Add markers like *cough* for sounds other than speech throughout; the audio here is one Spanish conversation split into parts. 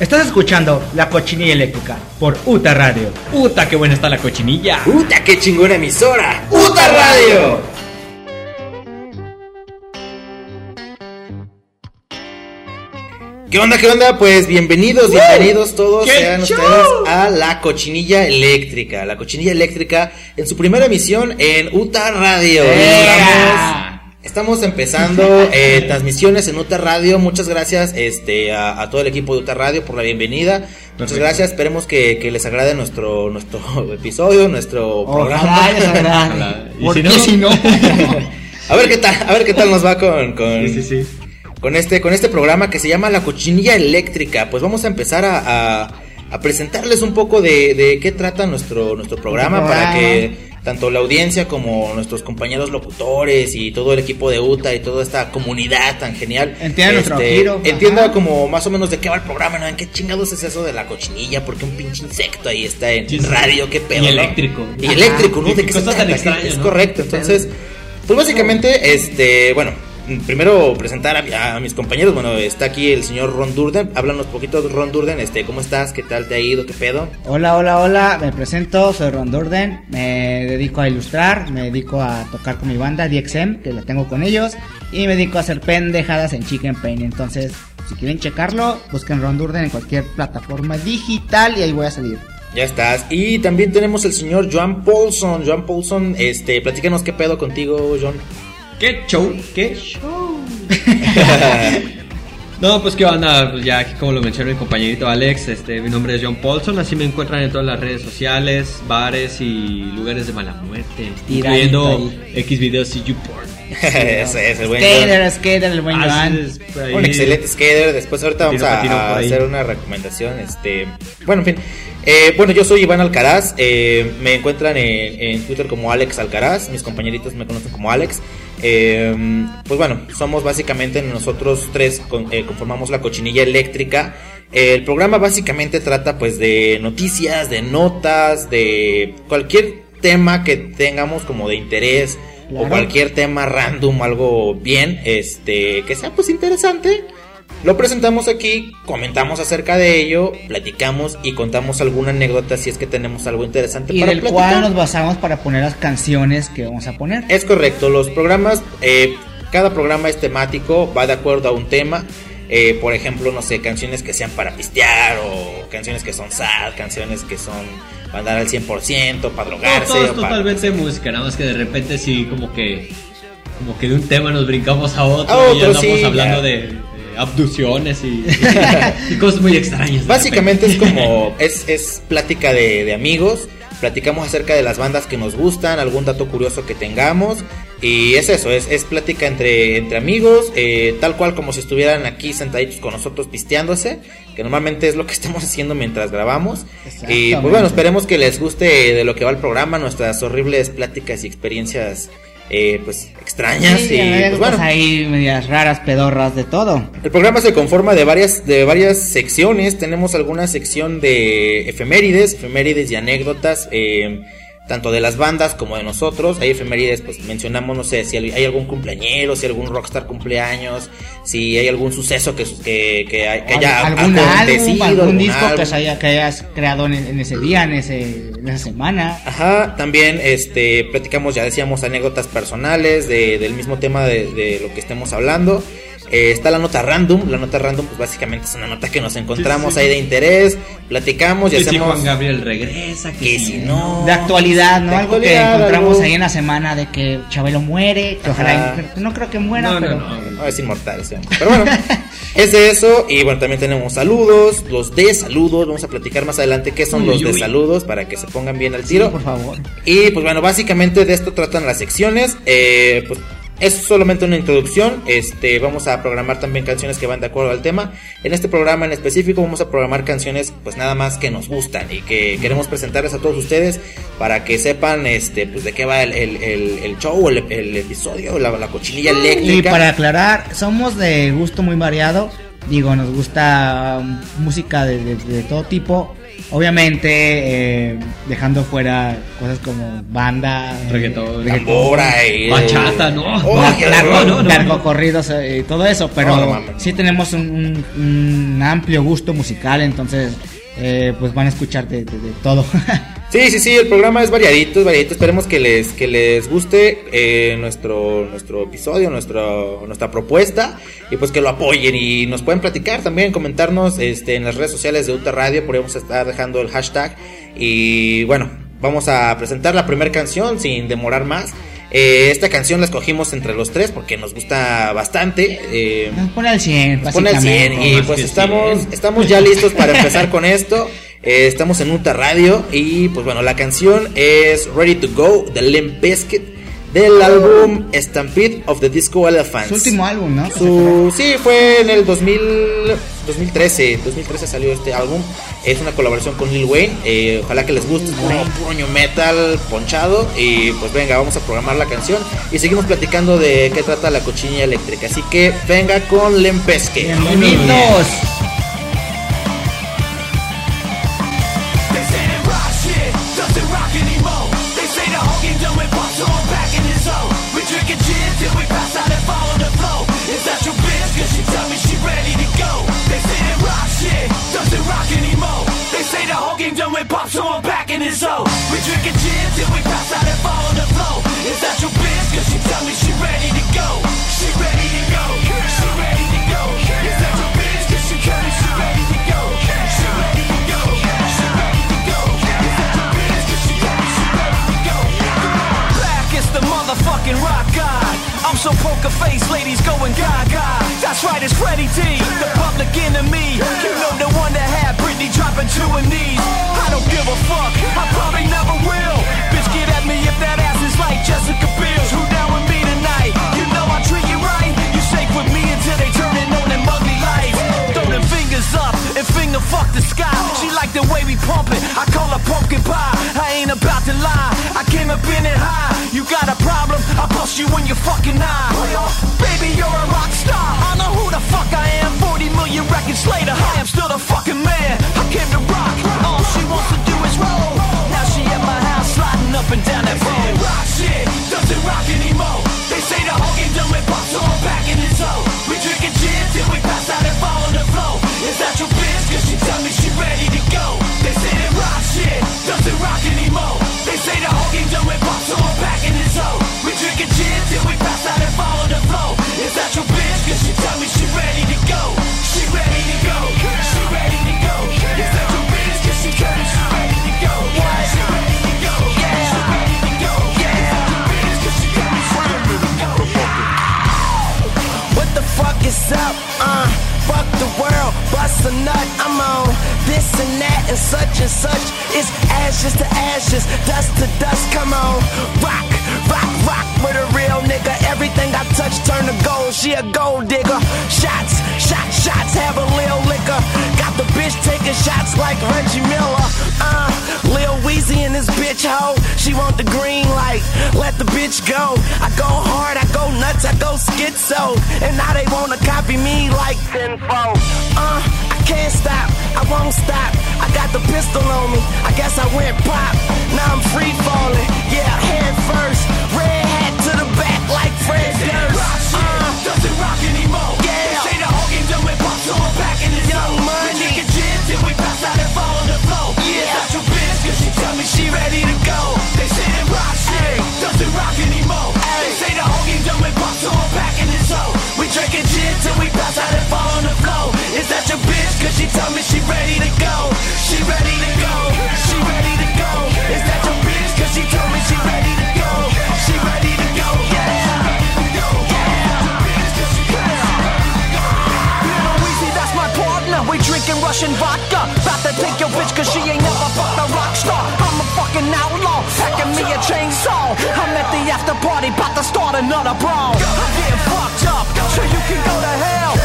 Estás escuchando La Cochinilla Eléctrica por UTA Radio. ¡Uta, qué buena está la cochinilla! ¡Puta, qué chingona emisora! ¡Puta Radio! ¿Qué onda, qué onda? Pues bienvenidos, bienvenidos todos ¡Qué sean show! ustedes a La Cochinilla Eléctrica. La Cochinilla Eléctrica en su primera emisión en UTA Radio. Estamos, estamos empezando *laughs* eh, transmisiones en UTA Radio. Muchas gracias este, a, a todo el equipo de UTA Radio por la bienvenida. Muchas Perfecto. gracias. Esperemos que, que les agrade nuestro, nuestro *laughs* episodio, nuestro programa. Ojalá les agrade. Ojalá. ¿Y Porque si no? si no, *laughs* A ver qué tal, a ver qué tal nos va con, con, Sí, sí, sí. con este, con este programa que se llama La Cochinilla Eléctrica. Pues vamos a empezar a, a- a presentarles un poco de, de qué trata nuestro, nuestro programa para programa. que tanto la audiencia como nuestros compañeros locutores y todo el equipo de UTA y toda esta comunidad tan genial este, Entienda nuestro giro, entienda como más o menos de qué va el programa, ¿no? ¿En qué chingados es eso de la cochinilla? Porque un pinche insecto ahí está en Sí, sí. radio, qué pedo, Y ¿no? eléctrico. Y Ajá. eléctrico, ¿no? ¿De qué se trata? extrañas, Es ¿no? correcto, entonces... Pues básicamente, este, bueno, primero presentar a, mi- a mis compañeros. Bueno, está aquí el señor Ron Durden. Háblanos poquito Ron Durden. Este, ¿cómo estás? ¿Qué tal te ha ido? ¿Qué pedo? Hola, hola, hola, me presento, soy Ron Durden, me dedico a ilustrar, me dedico a tocar con mi banda DXM, que la tengo con ellos, y me dedico a hacer pendejadas en Chicken Pain. Entonces, si quieren checarlo, busquen Ron Durden en cualquier plataforma digital y ahí voy a salir. Ya estás. Y también tenemos el señor Joan Paulson. Joan Paulson, este, platícanos qué pedo contigo, John. ¡Qué show! ¡Qué show! *laughs* No, pues qué onda, pues ya como lo mencionó mi compañerito Alex, este, mi nombre es John Paulson, así me encuentran en todas las redes sociales, bares y lugares de mala muerte, Tiradito incluyendo X videos y YouPorn. Ese es el buen. Skater, skater, el buen Así Joan. Un excelente skater. Después ahorita vamos a, hacer una recomendación. Este, bueno, en fin. Eh, bueno, yo soy Iván Alcaraz. eh, me encuentran en, en Twitter como Alex Alcaraz. Mis compañeritos me conocen como Alex. Eh, pues bueno, somos básicamente nosotros tres con- eh, conformamos la cochinilla eléctrica. Eh, el programa básicamente trata pues de noticias, de notas, de cualquier tema que tengamos como de interés Claro. o cualquier tema random, algo bien, este, que sea pues interesante. Lo presentamos aquí, comentamos acerca de ello, platicamos y contamos alguna anécdota si es que tenemos algo interesante Y para del platicar. cual nos basamos para poner las canciones que vamos a poner. Es correcto, los programas, eh, cada programa es temático, va de acuerdo a un tema. Eh, por ejemplo, no sé, canciones que sean para pistear o canciones que son sad, canciones que son para andar al 100%, para No, drogarse. todo es o para- totalmente música, nada más que de repente sí como que como que de un tema nos brincamos a otro A y otro, andamos sí, hablando de, de abducciones y, *laughs* y cosas muy extrañas. Básicamente es como, *laughs* es, es plática de, de amigos, platicamos acerca de las bandas que nos gustan, algún dato curioso que tengamos, y es eso, es, es plática entre, entre amigos, eh, tal cual como si estuvieran aquí sentaditos con nosotros pisteándose, que normalmente es lo que *laughs* estamos haciendo mientras grabamos. Y pues bueno, esperemos que les guste de lo que va el programa, nuestras horribles pláticas y experiencias eh, pues extrañas. Sí, y pues anécdotas bueno. ahí medias raras, pedorras, de todo. El programa se conforma de varias, de varias secciones. Tenemos alguna sección de efemérides, efemérides y anécdotas, eh, tanto de las bandas como de nosotros. Hay efemérides, pues mencionamos, no sé, si hay algún cumpleañero, si algún rockstar cumpleaños, si hay algún suceso que, que, que, hay- que haya algún acontecido, álbum, algún disco álbum. que, haya, que hayas creado en, en ese día, en, ese, en esa semana. Ajá, también este platicamos, ya decíamos, anécdotas personales de- del mismo tema de, de lo que estemos hablando. Eh, está la nota random, la nota random pues básicamente es una nota que nos encontramos sí. ahí de interés, platicamos y Que si hacemos Juan Gabriel regresa, que, que si no De actualidad, ¿no? de algo que encontramos algo- ahí en la semana de que Chabelo muere, que ojalá, no creo que muera, No, no, pero... no. No, es inmortal ese hombre. Pero bueno, *laughs* es de eso. Y bueno, también tenemos saludos, los de saludos. Vamos a platicar más adelante qué son Uy, los de uy. saludos para que se pongan bien al Sí, tiro. por favor. Y pues bueno, básicamente de esto tratan las secciones. Eh, pues es solamente una introducción. Este, vamos a programar también canciones que van de acuerdo al tema. En este programa en específico vamos a programar canciones pues nada más que nos gustan y que queremos presentarles a todos ustedes para que sepan este pues de qué va el, el, el- el show, el, el episodio, la, la cochinilla eléctrica. Y para aclarar, somos de gusto muy variado. Digo, nos gusta música de, de- de todo tipo. Obviamente, eh, dejando fuera cosas como banda, eh, Reggaetón, Tambora y... Bachata, ¿no? Oh, largo, no, no, no. largo corridos eh, y todo eso, pero No, no mames. sí tenemos un, un- un amplio gusto musical, entonces eh, pues van a escuchar de, todo. *laughs* Sí, sí, sí, el programa es variadito, es variadito. Esperemos que les, que les guste eh, nuestro, nuestro episodio, nuestro, nuestra propuesta y pues que lo apoyen y nos pueden platicar también, comentarnos este, en las redes sociales de Uta Radio, podemos estar dejando el hashtag y bueno, vamos a presentar la primera canción sin demorar más. Eh, esta canción la escogimos entre los tres porque nos gusta bastante. eh, Nos pone al 100, nos pone al 100 básicamente. y pues estamos, 100. estamos ya listos para empezar con esto. Eh, estamos en Uta Radio y pues bueno, la canción es Ready to Go de Limp Bizkit del álbum Stampede of the Disco Elephants. Su último álbum, ¿no? Su- sí, fue en el 2000, 2013. 2013 salió este álbum. Es una colaboración con Lil Wayne. eh, ojalá que les guste. Puro puño metal ponchado. Y pues venga, vamos a programar la canción. Y seguimos platicando de qué trata la cochinilla eléctrica. Así que venga con Bizkit. Bienvenidos. Pop, so I'm back in his zone. We drinking gin so poker face, ladies going gaga. That's right, it's Freddie T, the public enemy. You know the one that had Britney dropping to her knees. I don't give a fuck, I probably never will. Bitch, get at me if that ass is like Jessica Biel's. Who down with me tonight? You know I treat you right. You safe with me until they turn it on them ugly them fingers up and finger fuck the sky. She like the way we pump it. I call her pumpkin pie. I ain't about to lie. I came up in it high. You got a problem? I'll bust you in your fucking eye. Baby, you're a rock star. I know who the fuck I am. 40 million records later, I am still the fucking man. I came to rock. All she wants to do is roll. Now she at my house sliding up and down that road. Rock shit doesn't rock anymore. They say the whole game done with pop, so I'm back in his zone. We drinking gin till we game done pop, so I'm back in his zone. We drinking gin till we pass out and fall on the floor. Is that your bitch? Cause she tell me she ready to go. She ready to go. She ready to go. Is that your bitch? Cause she tell me she ready to go. She ready to go. Yeah. She ready to go. Yeah. Is that your bitch? Cause she tell me she ready to go. What the fuck is up? Uh, bust a nut. I'm on this and that and such and such. It's ashes to ashes, dust to dust. Come on, rock, rock, rock with a real nigga. Everything I touch turn to gold. She a gold digger. Shots, shots, shots. Have a little liquor. Got the bitch taking shots like Reggie Miller. Uh, Lil Weezy in this bitch hoe. She want the green light. Let the bitch go. I go hard, I go nuts, I go schizo. And now they wanna copy me like tenfold. Uh, I can't stop, I won't stop. I got the pistol on me. I guess I went pop. Now I'm free falling. Yeah, head first. Red hat to the back like Fred Durst. Uh, doesn't rock anymore. Yeah. They say the whole game done with pop, so I'm back in his Young zone. money. We drinking gin till we pass out and fall ready to go. She ready to go. She ready to go. Is that your bitch? Cause she told me she ready to go. She ready to go. Yeah. Little Weezy, that's my partner. We drinking Russian vodka. About to take your bitch cause she ain't never fucked a rock star. I'm a fucking outlaw, packing me a chainsaw. I'm at the after party, about to start another brawl. I'm getting fucked up, so you can go to hell.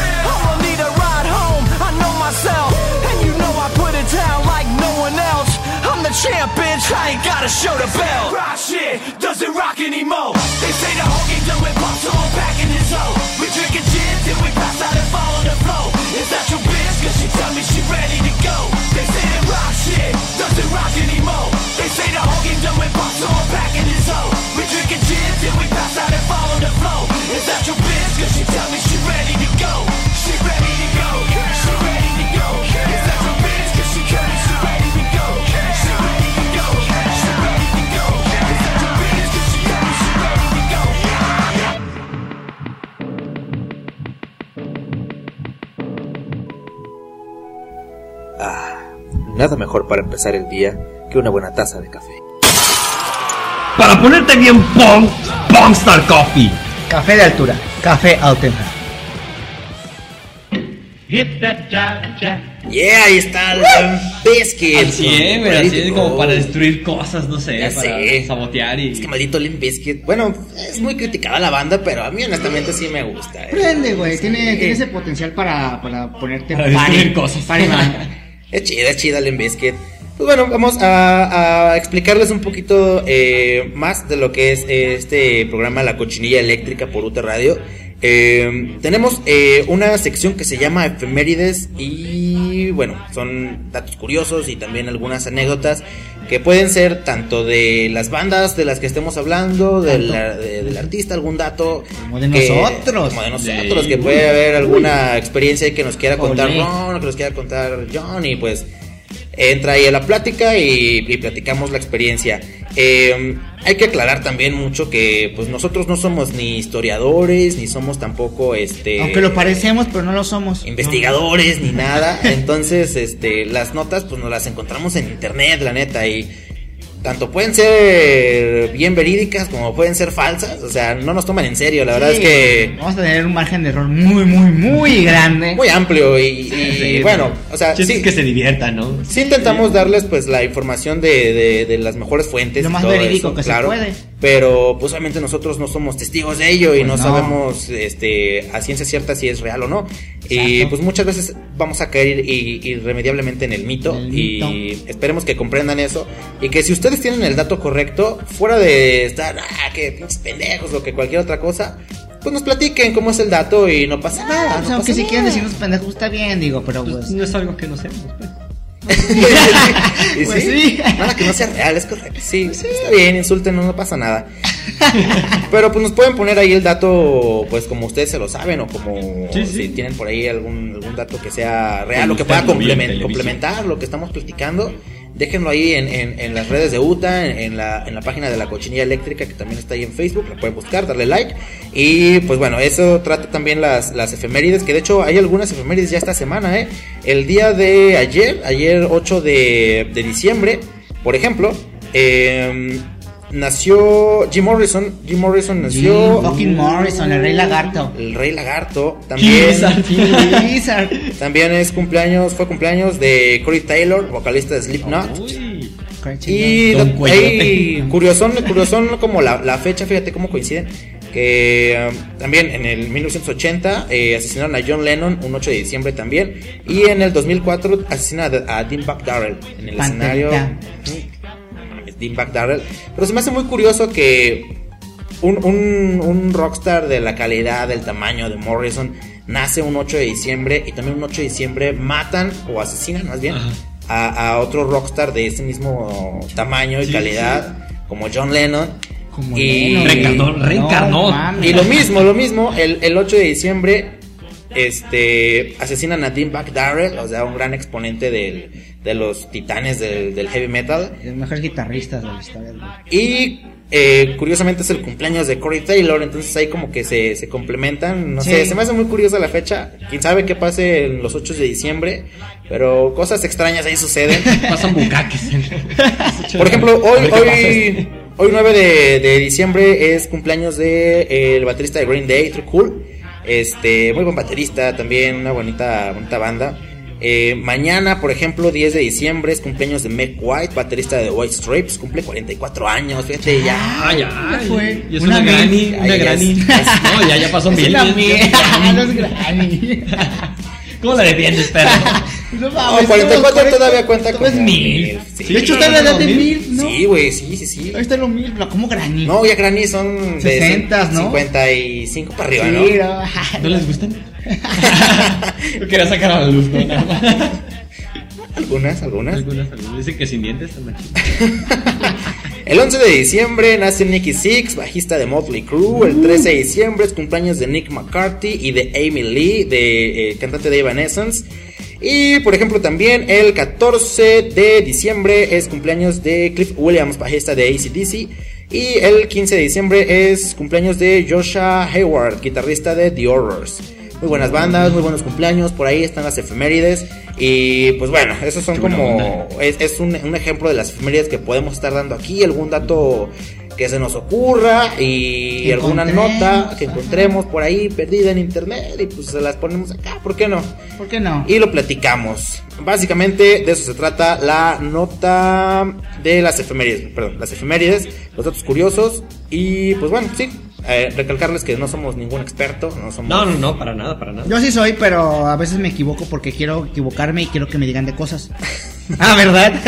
champ, bitch. I ain't gotta show the bell. Rock shit doesn't rock anymore. They say the whole game done with pop, so I'm back in his hole. We drinking gin till we pass out and fall on the floor. Is that your bitch? Cause she tell me she ready to go. They say that rock shit doesn't rock anymore. They say the whole game done with pop, so I'm back in his hole. We drinking gin till we pass out and fall on the floor. Is that your bitch? Cause she nada mejor para empezar el día que una buena taza de café. Para ponerte bien pong, Pongstar Coffee. Café de altura, café auténtico. Yeah, ahí está el Biscuit. Al 100, güey, así es como para destruir cosas, no sé, Ya para sé. sabotear y... Es que maldito Limp Bizkit. Bueno, es muy criticada la banda, pero a mí honestamente sí me gusta. eh. Prende, güey. Tiene, Sí. tiene ese potencial para, para ponerte Para destruir cosas. party man. *laughs* Es chida, es chida Limp Bizkit. Pues bueno, vamos a, explicarles un poquito eh, más de lo que es este programa La Cochinilla Eléctrica por UT Radio. Eh, tenemos eh, una sección que se llama Efemérides y bueno, son datos curiosos y también algunas anécdotas que pueden ser tanto de las bandas de las que estemos hablando, del, de- del artista, algún dato. Como de que- nosotros. Como de nosotros, Sí. que puede haber alguna experiencia que nos quiera contar. Ron, que nos quiera contar John y pues entra ahí a la plática y, y platicamos la experiencia. Eh, hay que aclarar también mucho que pues nosotros no somos ni historiadores, ni somos tampoco este Aunque lo parecemos, pero no lo somos. investigadores ni nada. *laughs* Entonces, este, las notas pues nos las encontramos en internet, la neta, y tanto pueden ser bien verídicas como pueden ser falsas. O sea, no nos toman en serio. La verdad es que Vamos a tener un margen de error muy, muy, muy grande. muy amplio y, y, Sí, bueno, o sea, sí, que se diviertan, ¿no? sí intentamos darles pues la información de, de, de las mejores fuentes. Lo más todo verídico eso, que se claro, puede. Pero pues obviamente nosotros no somos testigos de ello y Pues no, no. sabemos este a ciencia cierta si es real o no. Y Exacto. pues muchas veces vamos a caer i- irremediablemente en el mito el y mito. esperemos que comprendan eso y que si ustedes tienen el dato correcto, fuera de estar, ah, que pinches pendejos o que cualquier otra cosa, pues nos platiquen cómo es el dato y no pasa nada. Ah, pues, no aunque pasa si quieren nada. decirnos pendejos, está bien, digo, pero Pues pues. no es algo que no hacemos, pues. *laughs* Y Pues sí. Nada que no sea real, es correcto. Sí, está bien, insulten, no pasa nada. *laughs* Pero pues nos pueden poner ahí el dato, pues como ustedes se lo saben, o como Sí, sí. si tienen por ahí algún, algún dato que sea real, o que pueda lo vio en complemen- televisión. complementar lo que estamos platicando. Déjenlo ahí en, en- en las redes de UTA, en, la, en la página de la cochinilla eléctrica que también está ahí en Facebook, la pueden buscar, darle like. Y pues bueno, eso trata también las, las efemérides, que de hecho hay algunas efemérides ya esta semana, ¿eh? El día de ayer, ayer 8 de, de diciembre, por ejemplo, eh, nació Jim Morrison. Jim Morrison nació... Jim fucking Morrison, el rey lagarto. El Rey Lagarto también. Lizard. Lizard. *laughs* También es cumpleaños, fue cumpleaños de Corey Taylor, vocalista de Slipknot. Uy. Y ahí, curiosón, curiosón como la, la fecha, fíjate cómo coinciden. Que um, también en el 1980 eh, asesinaron a John Lennon, un 8 de diciembre también. Y en el 2004 asesinan a, a Dean Darrell en el escenario. Dean Darrell. Pero se me hace muy curioso que un, un, un rockstar de la calidad, del tamaño de Morrison nace un 8 de diciembre y también un 8 de diciembre matan o asesinan más bien a, a otro rockstar de ese mismo tamaño y Sí, calidad como John Lennon. Como y, Lennon. Reencarnó, reencarnó. mames. y lo mismo, lo mismo, el, el 8 de diciembre este asesinan a Dean Darrell, o sea, un gran exponente del, de los titanes del, del heavy metal. Los mejores guitarristas de la historia. güey. Y eh, curiosamente es el cumpleaños de Corey Taylor, entonces ahí como que se, se complementan. No Sí. sé, se me hace muy curiosa la fecha. Quién sabe qué pase en los 8 de diciembre, pero cosas extrañas ahí suceden. *laughs* Pasan bucaques. *laughs* Por ejemplo, hoy, hoy, hoy 9 de, de diciembre es cumpleaños de eh, el baterista de Green Day, True Cool. Este, muy buen baterista también, una bonita, bonita banda. Eh, mañana, por ejemplo, 10 de diciembre es cumpleaños de Meg White, baterista de White Stripes, cumple 44 años, fíjate ya. Ah, ya. Ya fue. Y es Una una, granny, mil. una granny. es- *laughs* No, ya, ya pasó Es mil. es *laughs* granny. *laughs* ¿Cómo la defiendes, perro? No, No, mames, 44 todo- todavía cuenta como es mil. sí. De hecho, está en la edad de mil, ¿no? Sí, güey, sí, sí, sí. Ahí está lo mil, pero como granny. No, ya Granny son de 60s, ¿no? 55 para arriba, Sí, ¿no? no. ¿No les gustan? *laughs* Yo quería sacar a la luz, ¿no? Nada más. Algunas, algunas. Algunas, algunas. Dicen que sin dientes chidas. *laughs* El 11 de diciembre nace Nicky Six, bajista de Motley Crue. El 13 de diciembre es cumpleaños de Nick McCarthy y de Amy Lee, de eh, cantante de Evanescence. Y por ejemplo también el 14 de diciembre es cumpleaños de Cliff Williams, bajista de ACDC. Y el 15 de diciembre es cumpleaños de Joshua Hayward, guitarrista de The Horrors. Muy buenas bandas, muy buenos cumpleaños, por ahí están las efemérides. Y pues bueno, esos son como. Es, es un, un ejemplo de las efemérides que podemos estar dando aquí. Algún dato que se nos ocurra y alguna nota que encontremos por ahí perdida en internet y pues se las ponemos acá, ¿por qué no? ¿Por qué no? Y lo platicamos. Básicamente de eso se trata la nota de las efemérides, perdón, las efemérides, los datos curiosos y pues bueno, sí, eh, recalcarles que no somos ningún experto, no somos... No, no, no, para nada, para nada. Yo sí soy, pero a veces me equivoco porque quiero equivocarme y quiero que me digan de cosas. ah, ¿verdad? *laughs*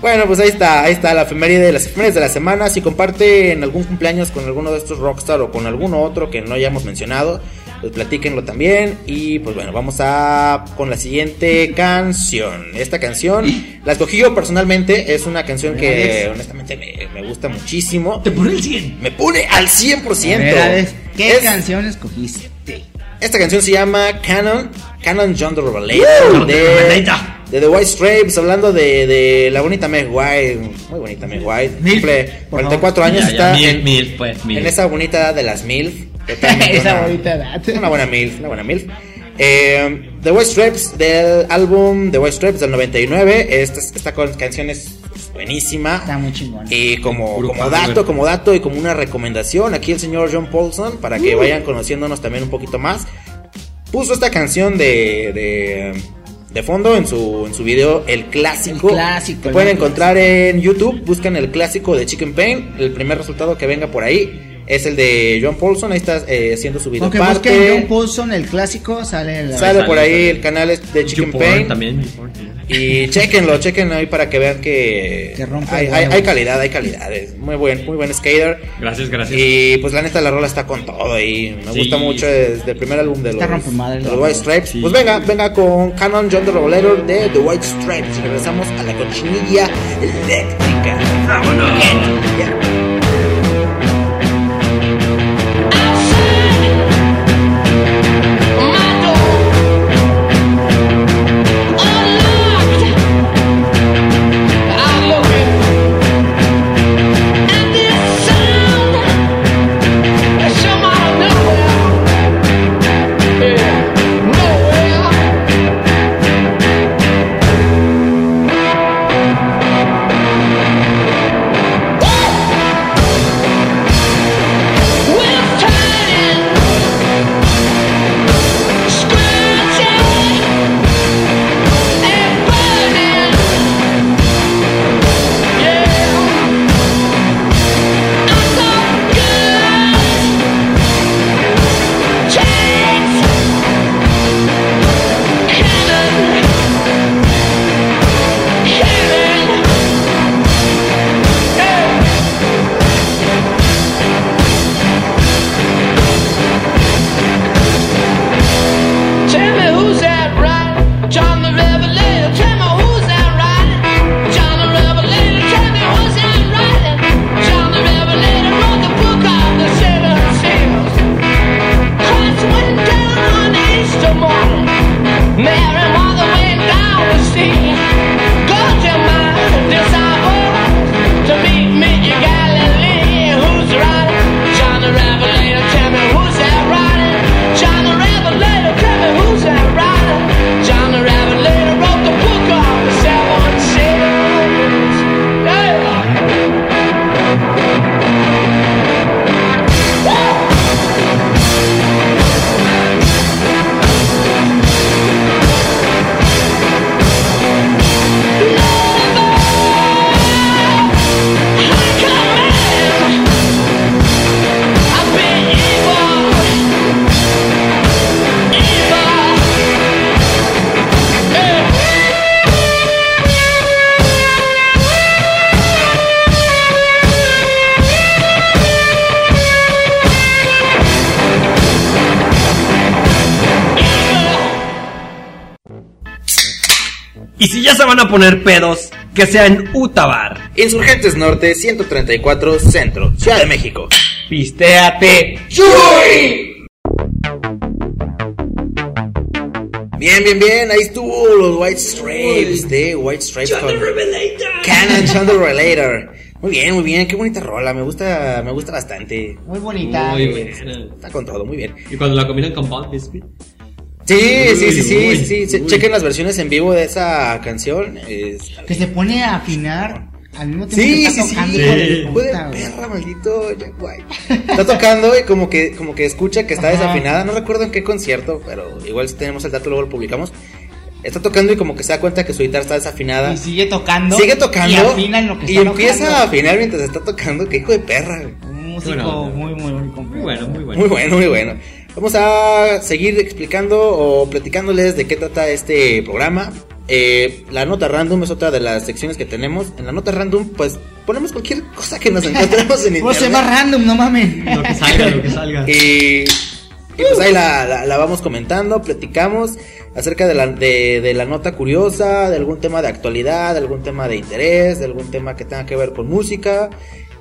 Bueno, pues ahí está, ahí está la efeméride, las efemérides de la semana. Si comparten algún cumpleaños con alguno de estos rockstar o con alguno otro que no hayamos mencionado, pues platíquenlo también. Y pues bueno, vamos a con la siguiente canción. Esta canción la escogí yo personalmente, es una canción que honestamente me, me gusta muchísimo. Te pone el 100. Me pone al 100%. A ver, Alex, ¿Qué Es- canción escogiste? esta canción se llama Canon, Canon John the Revelator de, de The White Stripes, hablando de, de la bonita Meg White, muy bonita Meg White, cumple por 44 años, Ya, ya, está mil, en, mil, pues, mil. en esa bonita edad de las MILF, totalmente *laughs* Esa una- bonita edad. una buena MILF, una buena MILF. Eh, The White Stripes del álbum The White Stripes del 99, esta, esta canción es buenísima. Está muy chingón. Y como, Puro como dato, como dato y como una recomendación, aquí el señor John Paulson, para que vayan conociéndonos también un poquito más, puso esta canción de, de, de fondo en su, en su video, el clásico. El clásico, Que el pueden encontrar en YouTube, buscan el clásico de Chicken Pain, el primer resultado que venga por ahí. Es el de John Paulson, ahí está eh, haciendo su video parte. busquen John Paulson, el clásico, sale la Sale por ahí el canal es de Chicken YouPorn Pain. también. YouPorn. Y chequenlo, chequenlo ahí para que vean que, Que rompe hay, hay, hay calidad, hay calidad. Es muy buen, muy buen skater. Gracias, gracias. Y pues la neta la rola está con todo y me Sí. gusta mucho desde el primer álbum de los, de. White Stripes. Sí. Pues venga, venga con Canon John the Revelator de The White Stripes. Y regresamos a la cochinilla eléctrica. ¡Vámonos! Yeah. Ya se van a poner pedos, que sea en Utabar. Insurgentes Norte 134 Centro, Ciudad de México. Pistéate. Bien, bien, bien, ahí estuvo los White Stripes de White Stripes con Canon *laughs* John the Relator. Muy bien, muy bien, qué bonita rola, me gusta, me gusta bastante. Muy bonita. Muy buena. Está con todo, muy bien. Y cuando la combinan con Bond Biscuit. Sí, sí, sí, sí, Uy, sí, sí, uy. Chequen las versiones en vivo de esa canción. es- Que se pone a afinar al mismo tiempo Sí, que está sí, sí. tocando. Sí. güey. perra, maldito Jack White. Está tocando y como que, como que escucha que está Ajá. desafinada. No recuerdo en qué concierto, pero igual si tenemos el dato luego lo publicamos. Está tocando y como que se da cuenta que su guitarra está desafinada. Y sigue tocando. Sigue tocando Y afina en lo que y está empieza a afinar mientras está tocando. Qué hijo de perra. güey. Un músico muy, muy, muy completo. Muy bueno, muy bueno. Muy bueno, muy bueno. Vamos a seguir explicando o platicándoles de qué trata este programa. Eh, la nota random es otra de las secciones que tenemos. En la nota random, pues ponemos cualquier cosa que nos encontremos en *laughs* ¿Cómo se internet. llama random? No mames. Lo que salga, lo que salga. Y, y pues ahí la, la- la vamos comentando, platicamos acerca de la, de, de la nota curiosa, de algún tema de actualidad, de algún tema de interés, de algún tema que tenga que ver con música.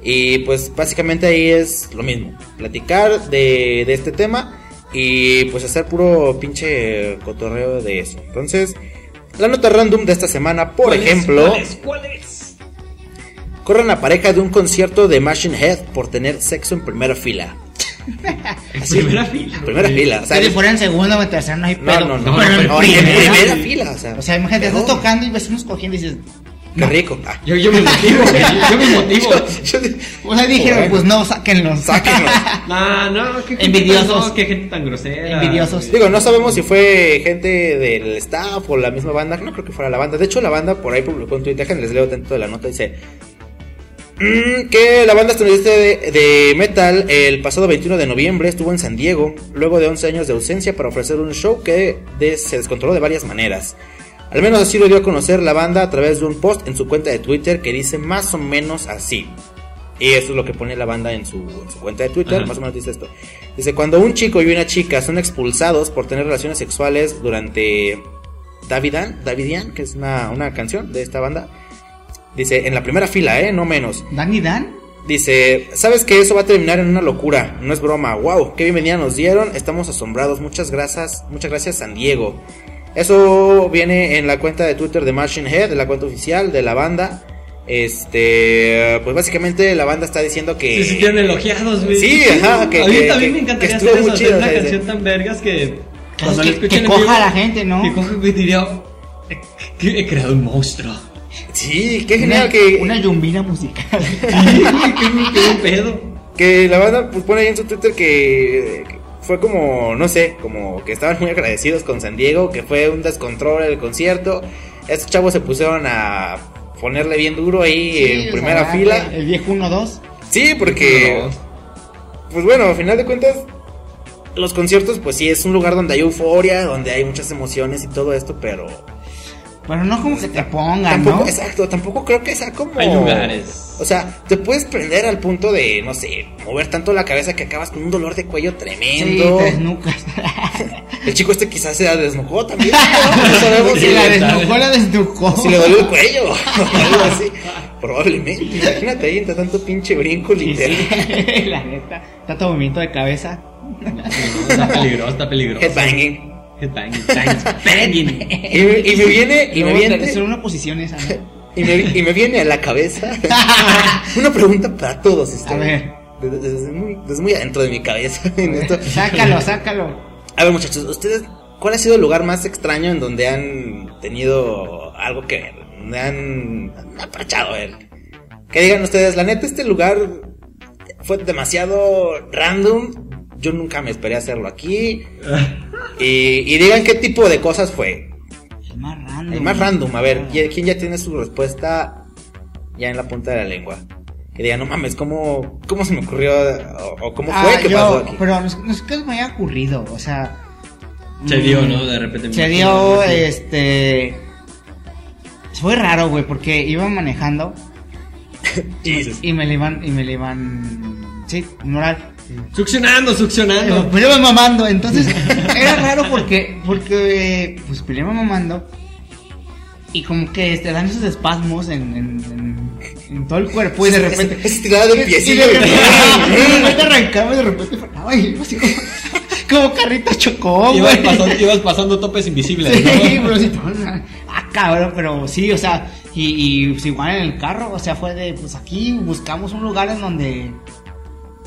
Y pues básicamente ahí es lo mismo, platicar de, de este tema y pues hacer puro pinche cotorreo de eso. Entonces, la nota random de esta semana, por ¿Cuál es? ejemplo... ¿Cuál es? ¿Cuál es? Corren la pareja de un concierto de Machine Head por tener sexo en primera fila. *laughs* Primera fila. Primera fila. O sea, Si fuera en segundo o en tercero, no hay no, pedo. no, no, Pero no, en primera. primera fila. O sea, O sea, imagínate, estás tocando y ves unos cogiendo y dices. Qué rico. Ah. Yo, yo me motivo. *laughs* Yo me motivo. Yo- yo- O sea, dijeron, pues no, sáquenlos. Sáquenlos. *laughs* No, no, qué gente Envidiosos. tan- no, qué gente tan grosera. Envidiosos. Digo, no sabemos si fue gente del staff o la misma banda. No creo que fuera la banda. De hecho, la banda por ahí publicó en Twitter. Déjenles leo dentro de la nota. Dice mm, que la banda estadounidense de, de metal el pasado 21 de noviembre estuvo en San Diego. Luego de 11 años de ausencia para ofrecer un show que de- se descontroló de varias maneras. Al menos así lo dio a conocer la banda a través de un post en su cuenta de Twitter que dice más o menos así. Y eso es lo que pone la banda en su, en su cuenta de Twitter, Ajá. más o menos dice esto. Dice, cuando un chico y una chica son expulsados por tener relaciones sexuales durante Davidan, Davidian, que es una, una canción de esta banda. Dice, en la primera fila, ¿eh? No menos. ¿Danny Dan? Dice, sabes que eso va a terminar en una locura, no es broma, wow, qué bienvenida nos dieron, estamos asombrados, muchas gracias, muchas gracias San Diego. Eso viene en la cuenta de Twitter de Machine Head, de la cuenta oficial de la banda. Este, pues básicamente la banda está diciendo que... Se sintieron elogiados, güey. Sí, ajá, que- A mí que- también que- me encantaría hacer eso, hacer una o sea, canción tan vergas que... Cuando que- la escuchen que coja vivo, a la gente, ¿no? Que coja y diría... "Eh, que He creado un monstruo. Sí, qué Una, genial que... una yumbina musical. Sí, qué, qué pedo. Que la banda pues, pone ahí en su Twitter que fue como, no sé, como que estaban muy agradecidos con San Diego, que fue un descontrol el concierto. Estos chavos se pusieron a ponerle bien duro ahí Sí, en primera sea, fila. El viejo 1-2. Sí, porque, pues bueno, al final de cuentas, los conciertos, pues sí, es un lugar donde hay euforia, donde hay muchas emociones y todo esto, pero Pero no como que te pongan, tampoco, ¿no? exacto, tampoco creo que sea como... Hay lugares. O sea, te puedes prender al punto de, no sé, mover tanto la cabeza que acabas con un dolor de cuello Sí, tremendo. te desnucas. *laughs* El chico este quizás se desnucó también. ¿no? *laughs* No sabemos si si, la le, desnucó, la desnucó. si le dolió el cuello *laughs* o algo así. Probablemente. Imagínate ahí entre tanto pinche brinco Sí, literal. sí, la neta. Tanto movimiento de cabeza. Está peligroso, está peligroso. Headbanging. *laughs* Y, me- y me *laughs* viene, y me viene, Son una posición esa, ¿no? *laughs* y me, y me viene a la cabeza una pregunta para todos ustedes. A ver. Desde, desde muy, desde muy adentro de mi cabeza. en esto. Sácalo, sácalo. A ver, muchachos, ustedes, ¿cuál ha sido el lugar más extraño en donde han tenido algo que ver? Donde han, apachado, ver. Que digan ustedes, la neta, este lugar fue demasiado random. Yo nunca me esperé hacerlo aquí. Y, y digan qué tipo de cosas fue. El más random. El más random, a ver, ¿y- ¿quién ya tiene su respuesta ya en la punta de la lengua? Que digan, no mames, ¿cómo, cómo se me ocurrió? O, o cómo fue Ah, que yo, pasó aquí? Pero no es, que me haya ocurrido, o sea. Se mm, dio, ¿no? De repente. me Se dio, este. Fue raro, güey, porque iba manejando *laughs* Jesus. y me le iban. Y me le iban. Sí, moral. Succionando, succionando. Pero iba mamando, entonces *laughs* era raro porque, porque, pues, me iba mamando y como que te dan esos espasmos en, en, en- en todo el cuerpo y de repente... es- es de y- y piecillo. de repente, de repente arrancaba y de repente y así como, como carrito chocó, Ibas güey. pasando, ibas pasando topes invisibles, Sí, ¿no? pero sí, ah, cabrón, pero sí, o sea, y, y pues igual en el carro, o sea, fue de, pues aquí buscamos un lugar en donde...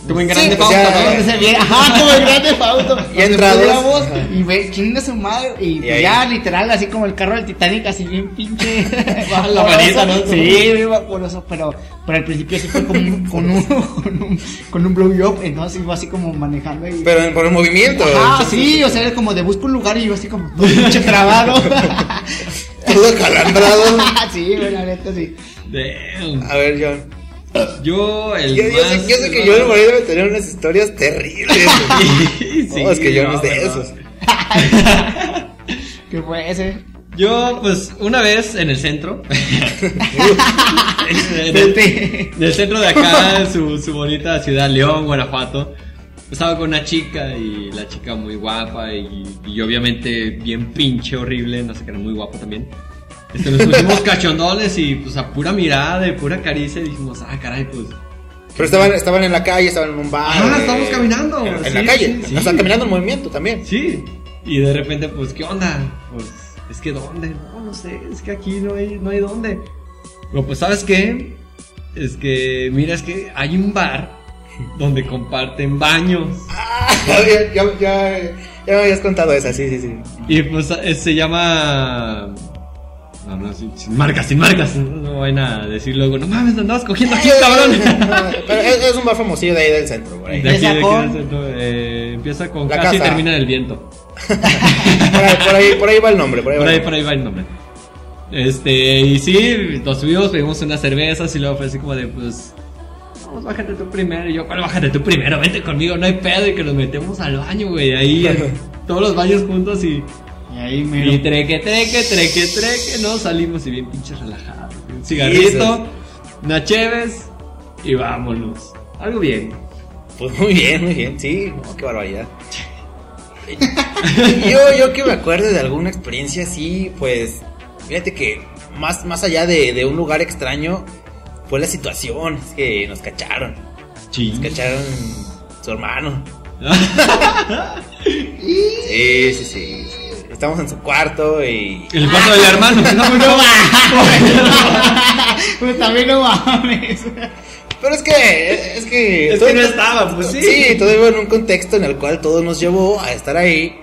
Como en Sí, Grande ¿no? donde se ajá, como el grande Fausto. Y pudiéramos Ajá. Y ve, chinga su madre, y, pues ahí. ya literal, así como el carro del Titanic, así bien pinche. *laughs* La manita, ¿no? Sí, bien vaporoso, pero, pero al principio sí fue como con un, *laughs* con un, con un blow job, entonces iba así como manejando y... Pero en- por el movimiento. Ah, sí, o sea, era como de busco un lugar y yo así como *laughs* todo pinche trabado. Todo calambrado. sí, güey, la neta sí. Damn. A ver, John. Yo, el Yo, yo sé, más- yo sé que John Moreno debe tener unas historias terribles. *laughs* Sí, no, es que John no, es de esos. *laughs* ¿Qué fue ese? Yo, pues, una vez en el centro. *laughs* en, el, en el centro de acá, en su, su bonita ciudad, León, Guanajuato. Estaba con una chica y la chica muy guapa y, y obviamente bien pinche horrible, no sé que era muy guapo también. Este, nos pusimos cachondones y pues a pura mirada, de pura caricia dijimos, ah, caray, pues... Pero estaban, estaban en la calle, estaban en un bar. Ajá, eh, estábamos caminando, En, en sí, la calle. sí, sí. O sea, caminando en movimiento también. Sí. Y de repente, pues, ¿qué onda? Pues, es que ¿dónde? No, no sé, es que aquí no hay, no hay dónde. Pero pues, ¿sabes qué? Es que, mira, es que hay un bar donde comparten baños. *laughs* Ah, ya, ya, ya, ya me habías contado esa, sí, sí, sí. Y pues eh, se llama... No, no, sin, sin marcas, sin marcas. No, vayan a decir luego, no mames, andabas cogiendo aquí, *laughs* cabrón. Pero es, es un bar famosillo de ahí del centro, por ahí. De aquí, de aquí Empieza del con- centro, eh, empieza con La casi y casa. termina en el viento. Por *laughs* ahí, por ahí, por ahí va el nombre, por ahí Por ahí, nombre. por ahí va el nombre. Este, y sí, nos subimos, pedimos unas cervezas y luego fue así como de, pues, vamos, bájate tú primero. Y yo, ¿cuál bájate tú primero? Vente conmigo, no hay pedo. Y que nos metemos al baño, güey, ahí, en *laughs* todos los baños juntos y, Y ahí me y treque, treque, treque, treque, no salimos y bien pinches relajados. Un cigarrito, una cheves y vámonos. Algo bien. Pues muy bien, muy bien, sí, qué barbaridad. *laughs* yo, yo que me acuerdo de alguna experiencia así, pues, fíjate que más, más allá de, de un lugar extraño, fue la situación, es que nos cacharon, Ching. nos cacharon su hermano. *laughs* Sí, sí, sí. Estamos en su cuarto y... El cuarto del hermano. No, no, *laughs* Pues también no mames. Pero es que, es que... Es que no estaba, pues sí. Sí, todo iba en un contexto en el cual todo nos llevó a estar ahí.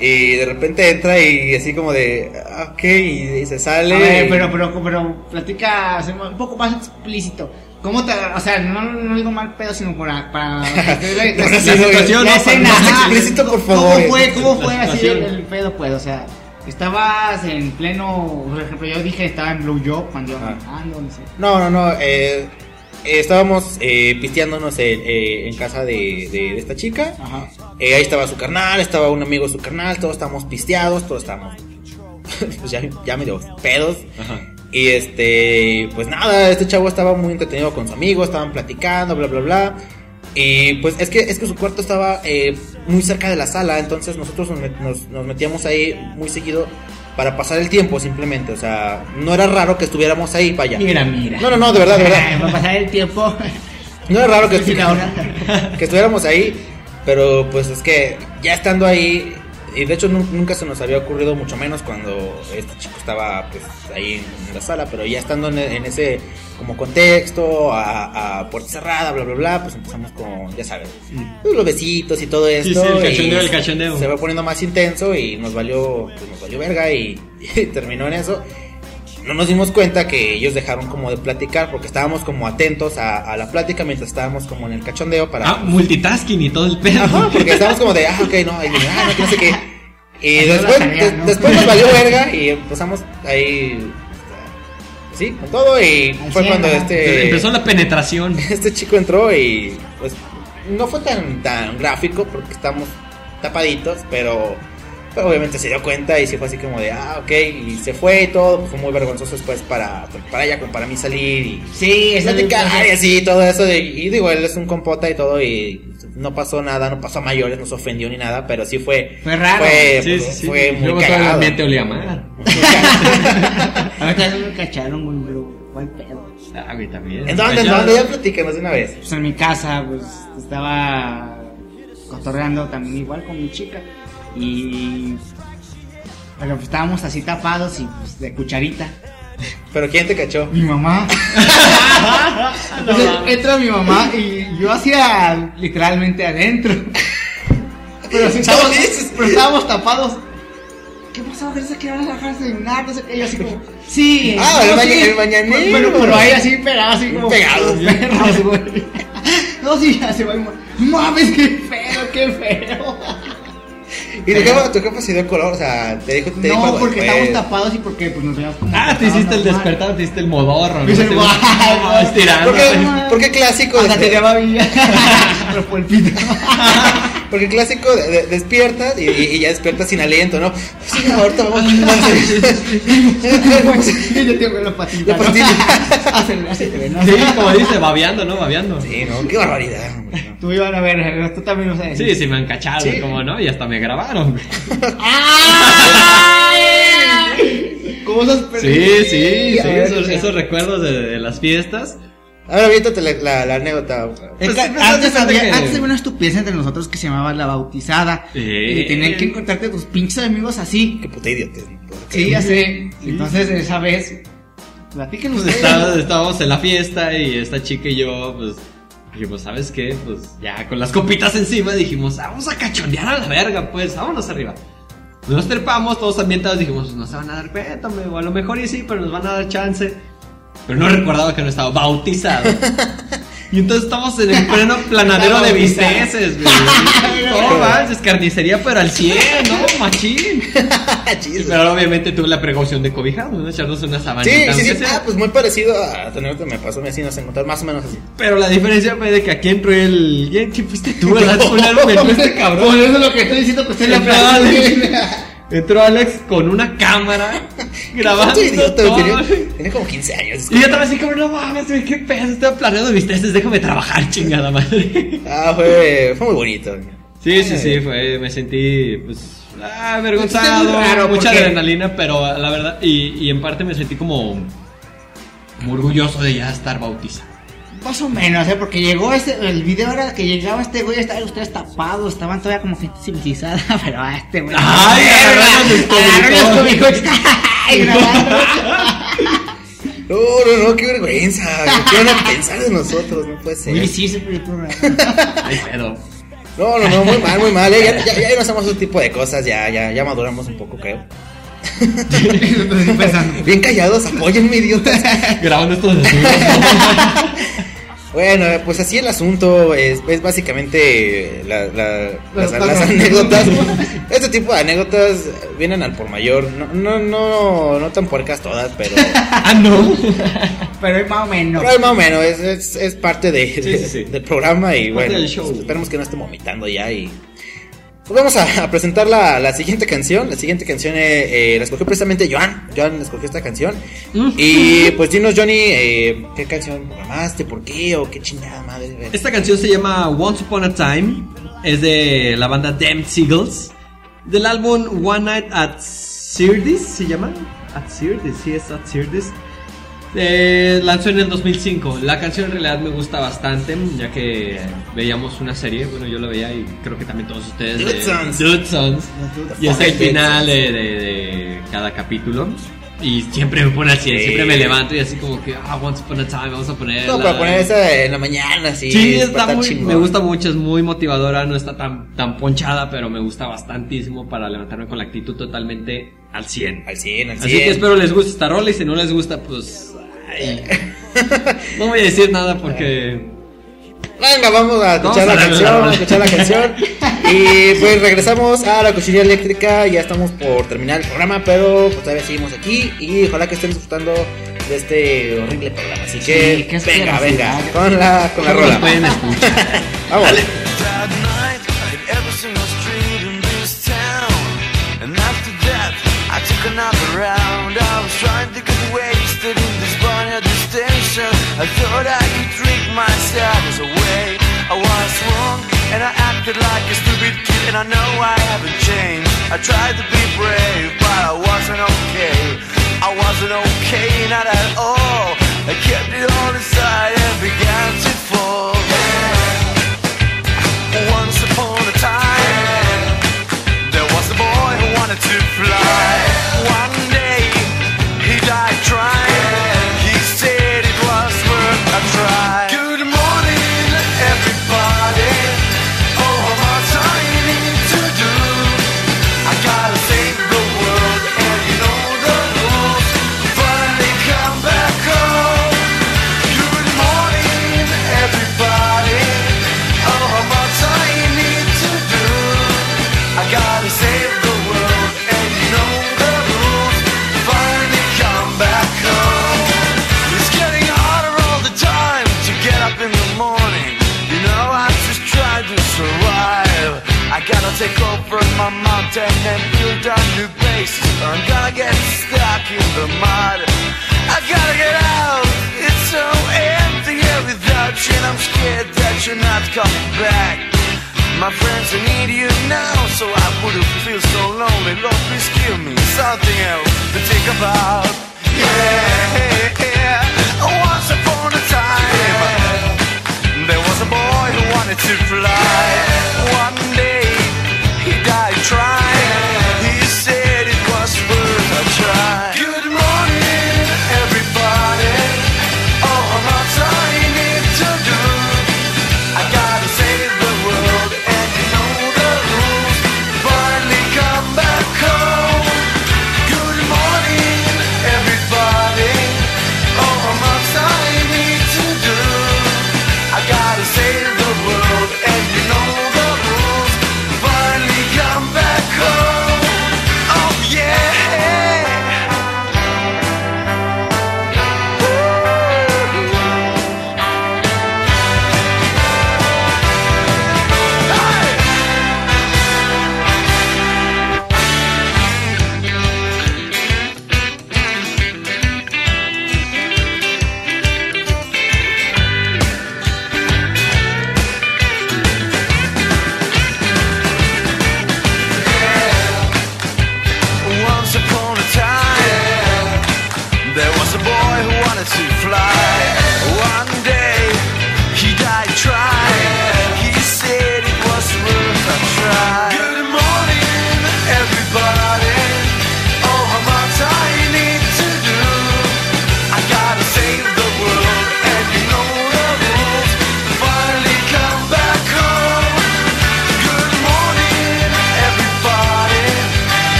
Y de repente entra y así como de, ah, ok, y se sale. A ver, y- pero, pero, pero, platica un poco más explícito. ¿Cómo te, o sea, no, no digo mal pedo, sino para, *laughs* para la, situación, la no, escena, más ajá. explícito, por ¿Cómo favor. fue, cómo fue así el, pedo, pues? O sea, estabas en pleno, por ejemplo, yo dije estaba en Blue Job cuando iba Ah. manejando, no sé. No, no, no. eh, eh, estábamos eh, pisteándonos en, eh, en casa de, de- de esta chica. Ajá. Eh, ahí estaba su carnal, estaba un amigo de su carnal, todos estábamos pisteados, todos estábamos pues *laughs* ya, ya medio pedos. Ajá. Y este, pues nada, este chavo estaba muy entretenido con su amigo, estaban platicando, bla, bla, bla. Y pues es que, es que su cuarto estaba eh, muy cerca de la sala, entonces nosotros nos, met- nos- nos metíamos ahí muy seguido para pasar el tiempo simplemente. O sea, no era raro que estuviéramos ahí, vaya. Mira, mira. No, no, no, de verdad, de verdad. *laughs* Para pasar el tiempo. No era raro que, *laughs* que estuviéramos ahí, pero pues es que ya estando ahí, y de hecho nu- nunca se nos había ocurrido, mucho menos cuando este chico estaba pues ahí en la sala, pero ya estando en, en ese como contexto, a, a puerta cerrada, bla, bla, bla, pues empezamos con, ya sabes, pues, los besitos y todo esto. Mm. sí, el cachondeo, el cachondeo. Se va poniendo más intenso y nos valió, pues nos valió verga y, *laughs* y terminó en eso no nos dimos cuenta que ellos dejaron como de platicar porque estábamos como atentos a, a la plática mientras estábamos como en el cachondeo para... Ah, multitasking y todo el pedo. Ajá, porque estábamos como de, ah, ok, no, ahí viene, ah, no, que no sé qué. Y después, después nos valió verga y empezamos ahí, sí, con todo y fue cuando este... Empezó la penetración. *laughs* Este chico entró y pues no fue tan, tan gráfico porque estamos tapaditos, pero, pero obviamente se dio cuenta y sí fue así como de, ah, ok, y se fue y todo, fue muy vergonzoso después para, para ella, como para mí salir y Sí, platicar y así, todo eso, de- y digo, él es un compota y todo y no pasó nada, no pasó a mayores, no se ofendió ni nada, pero sí fue... Fue raro. Fue, Sí, pues, sí, sí. muy Luego todo el cagado. ambiente olía mal. A *laughs* ver, también me cacharon, güey. ¿Cuál pedo? Ah, güey, también. ¿En dónde? ¿En dónde? Ya platícanos de una vez. Pues en mi casa, pues estaba cotorreando también igual con mi chica. Y Pero pues estábamos así tapados y pues de cucharita. Pero ¿quién te cachó? Mi mamá. *laughs* Entonces entra mi mamá y yo hacía literalmente adentro. Pero, sí estábamos, pero estábamos tapados. ¿Qué pasó? ¿Crees que van a dejar de cenar? No sé qué. Yo así como, sí. Ah, el no, baña- sí. el. Pero, pero ahí así pegados, así como. Pegados. *laughs* como perros, güey. No, sí, ya se va. y Mames, qué feo, qué feo. ¿Y tu jefa, tu jefa se dio color? O sea, te dijo, te dijo No, algo porque después? estábamos tapados y porque pues nos veíamos como. Ah, te hiciste el despertar, te hiciste el modorro. ¿no? Hice el Te- guay, guay. Estirando. ¿Por qué, por qué clásico? Hasta te llamaba Villa. Pero por el pito. *laughs* Porque clásico, de- de- despiertas y, y- y ya despiertas sin aliento, ¿no? Sí, ahorita vamos Y *laughs* yo tengo la patita. La patita. *laughs* ¿no? Sí, como dice, babeando, ¿no? Babeando. Sí, no, qué barbaridad. Tú iban a ver, tú también lo sabes. Sí, sí, me han cachado, Sí. como no, y hasta me grabaron. *laughs* ¿Cómo sos Sí, sí, sí, esos, recuerdos de, de las fiestas. Ahora aviéntate la, la, la anécdota. Es Pues pues, antes, había, que- antes había una estupidez entre nosotros que se llamaba la bautizada. Eh. Y tenían que encontrarte tus pinches amigos así. Qué puta idiota. Sí, ya sé. Entonces, esa vez, platiquen Pues estaba- estábamos en la fiesta y esta chica y yo, pues, dijimos, ¿sabes qué? Pues ya con las copitas encima dijimos, "Ah, vamos a cachondear a la verga, pues, vámonos arriba. Nos trepamos, todos ambientados, dijimos, "Pues, no se van a dar cuenta, o a lo mejor y sí, pero nos van a dar chance. Pero no recordaba que no estaba bautizado. *laughs* Y entonces estamos en el pleno *laughs* planadero de bisteces, güey. *laughs* No manches, carnicería, pero al 100, ¿no? Machín. Pero obviamente tuve la precaución de cobijarnos, ¿no? Echarnos una Sí, sabanita. sí, sí. sea. Ah, pues muy parecido a tu anécdota me pasó, me así nos encontramos más o menos así. Pero la diferencia fue de que aquí entró el. ¿Quién fuiste tú, verdad? Entró este cabrón. Por eso es lo que estoy diciendo que usted le aplaude. Entró Alex con una cámara *laughs* grabando. Todo. tenía, tenía como 15 años. Y yo estaba así como, no mames, güey, qué pedo, estoy planeando mis testes, déjame trabajar, *laughs* chingada madre. Ah, fue, fue muy bonito. Sí, sí, sí, fue, me sentí, pues, ah, avergonzado, muy raro, mucha adrenalina, pero la verdad, y, y en parte me sentí como, como orgulloso de ya estar bautizado. Más o menos, ¿eh? Porque llegó este, el video era que llegaba este güey, estaban ustedes tapados, estaban todavía como gente civilizada, *laughs* pero a este güey. Ay, agarraron los cobijones. Ay. No, no, no, qué vergüenza. ¿Qué van a pensar de nosotros? No puede ser. Oye, sí, ese programa. Ay, pero. No, no, no, muy mal, muy mal. eh. Ya, ya, ya no hacemos ese tipo de cosas, ya, ya, ya maduramos un poco, creo. *laughs* Bien callados, apóyenme, idiotas. Grabando estos desnudos. *laughs* Bueno, pues así el asunto es, es básicamente la- la- las, anécdotas. *laughs* Este tipo de anécdotas vienen al por mayor. No, no, no, no tan puercas todas, pero, *laughs* ah, no. Pero es más o menos. pero más o menos es, es, es parte de, de- sí, sí. del programa y Parte bueno, del show. esperemos que no esté vomitando ya y pues vamos a, a presentar la, la siguiente canción. La siguiente canción eh, eh, la escogió precisamente Joan. Joan escogió esta canción. Mm. Y pues dinos, Johnny, eh, ¿qué canción programaste? ¿Por qué? ¿O qué chingada madre? Esta canción se llama Once Upon a Time. Es de la banda Damn Seagulls. Del álbum One Night at Sirdis, ¿se llama? At Sirdis, sí, es At Sirdis. Eh, lanzó en el 2005. La canción en realidad me gusta bastante, ya que veíamos una serie. Bueno, yo la veía y creo que también todos ustedes. de- Dude Sons. Dude Sons. Y es el final de, de- de cada capítulo. Y siempre me pone al 100, Sí. siempre me levanto y así como que, ah, Once Upon a Time, vamos a poner. No, para poner esa en la mañana, así. Sí, está muy, chingón. me gusta mucho, es muy motivadora, no está tan, tan ponchada, pero me gusta bastantísimo para levantarme con la actitud totalmente al 100. Al 100, al 100. Así que espero les guste esta rola y si no les gusta, pues... ay, *laughs* no voy a decir nada porque... Venga, vamos a escuchar a la canción, a escuchar la canción. *laughs* y pues regresamos a la cuchilla eléctrica. Ya estamos por terminar el programa, pero pues todavía seguimos aquí. Y ojalá que estén disfrutando de este horrible programa. Así que, Sí, venga, venga, con la, con la ¿Cómo rola. *laughs* Vamos. Took another round. I was trying to get wasted in this bar at the station. I thought I could drink my sadness away. Acted like a stupid kid. And I know I haven't changed. I tried to be brave, but I wasn't okay. I wasn't okay, not at all. I kept it all inside and began to fall.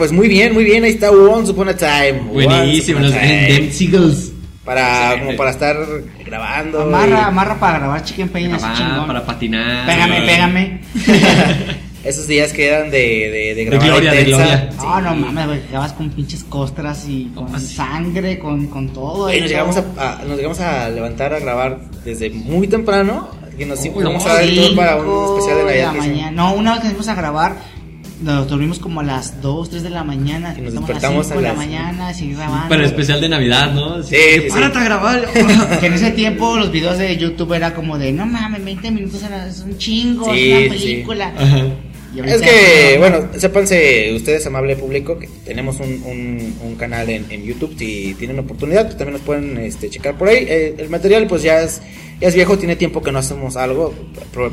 Pues muy bien, muy bien. Ahí está Once Upon a Time. Buenísimo, los. Para, como para estar grabando. Amarra, y- amarra para grabar Chicken Pain, Para, chingón. para patinar. Pégame, pégame. *laughs* Esos días que eran de, de, de grabar gloria, de intensa. gloria. No, no mames, güey, con pinches costras y con así? sangre, con, con todo. Oye, y nos llegamos a, a- nos llegamos a levantar a grabar desde muy temprano. Que nos no, a dar el tour para un especial de Navidad. la mañana. No, una vez que fuimos a grabar, nos dormimos como a las 2, 3 de la mañana. Y nos despertamos a las 5 de la mañana, seguir grabando. Para el especial de Navidad, ¿no? Sí, sí, sí. Párate a grabar. que en ese tiempo los videos de YouTube era como de, no mames, 20 minutos era- es un chingo, Sí, es una sí. película. Ajá. Es que, bueno, sépanse ustedes, amable público, que tenemos un, un, un canal en, en YouTube. Si tienen oportunidad, pues también nos pueden este, checar por ahí. Eh, el material, pues ya es, ya es viejo, tiene tiempo que no hacemos algo.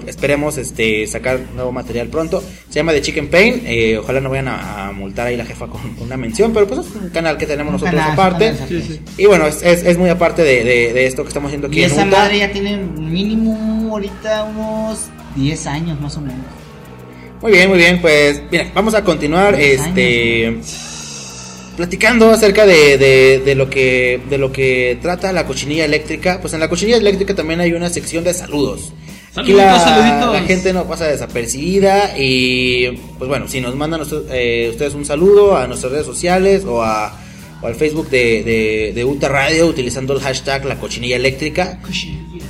Esperemos este, sacar nuevo material pronto. Se llama The Chicken Pain. eh, ojalá no vayan a, a multar ahí la jefa con una mención, pero pues es un canal que tenemos Un nosotros canal, aparte. Sí, sí. Y bueno, es, es, es muy aparte de, de, de esto que estamos haciendo aquí Y en esa Utah. madre ya tiene mínimo ahorita unos 10 años más o menos. Muy bien, muy bien, pues mira, vamos a continuar este platicando acerca de, de, de lo que de lo que trata la cochinilla eléctrica. Pues en la cochinilla eléctrica también hay una sección de saludos. Aquí la, Saluditos, saluditos. la gente no pasa desapercibida y pues bueno, si nos mandan eh, ustedes un saludo a nuestras redes sociales o a o al Facebook de, de, de Uta Radio utilizando el hashtag la cochinilla eléctrica.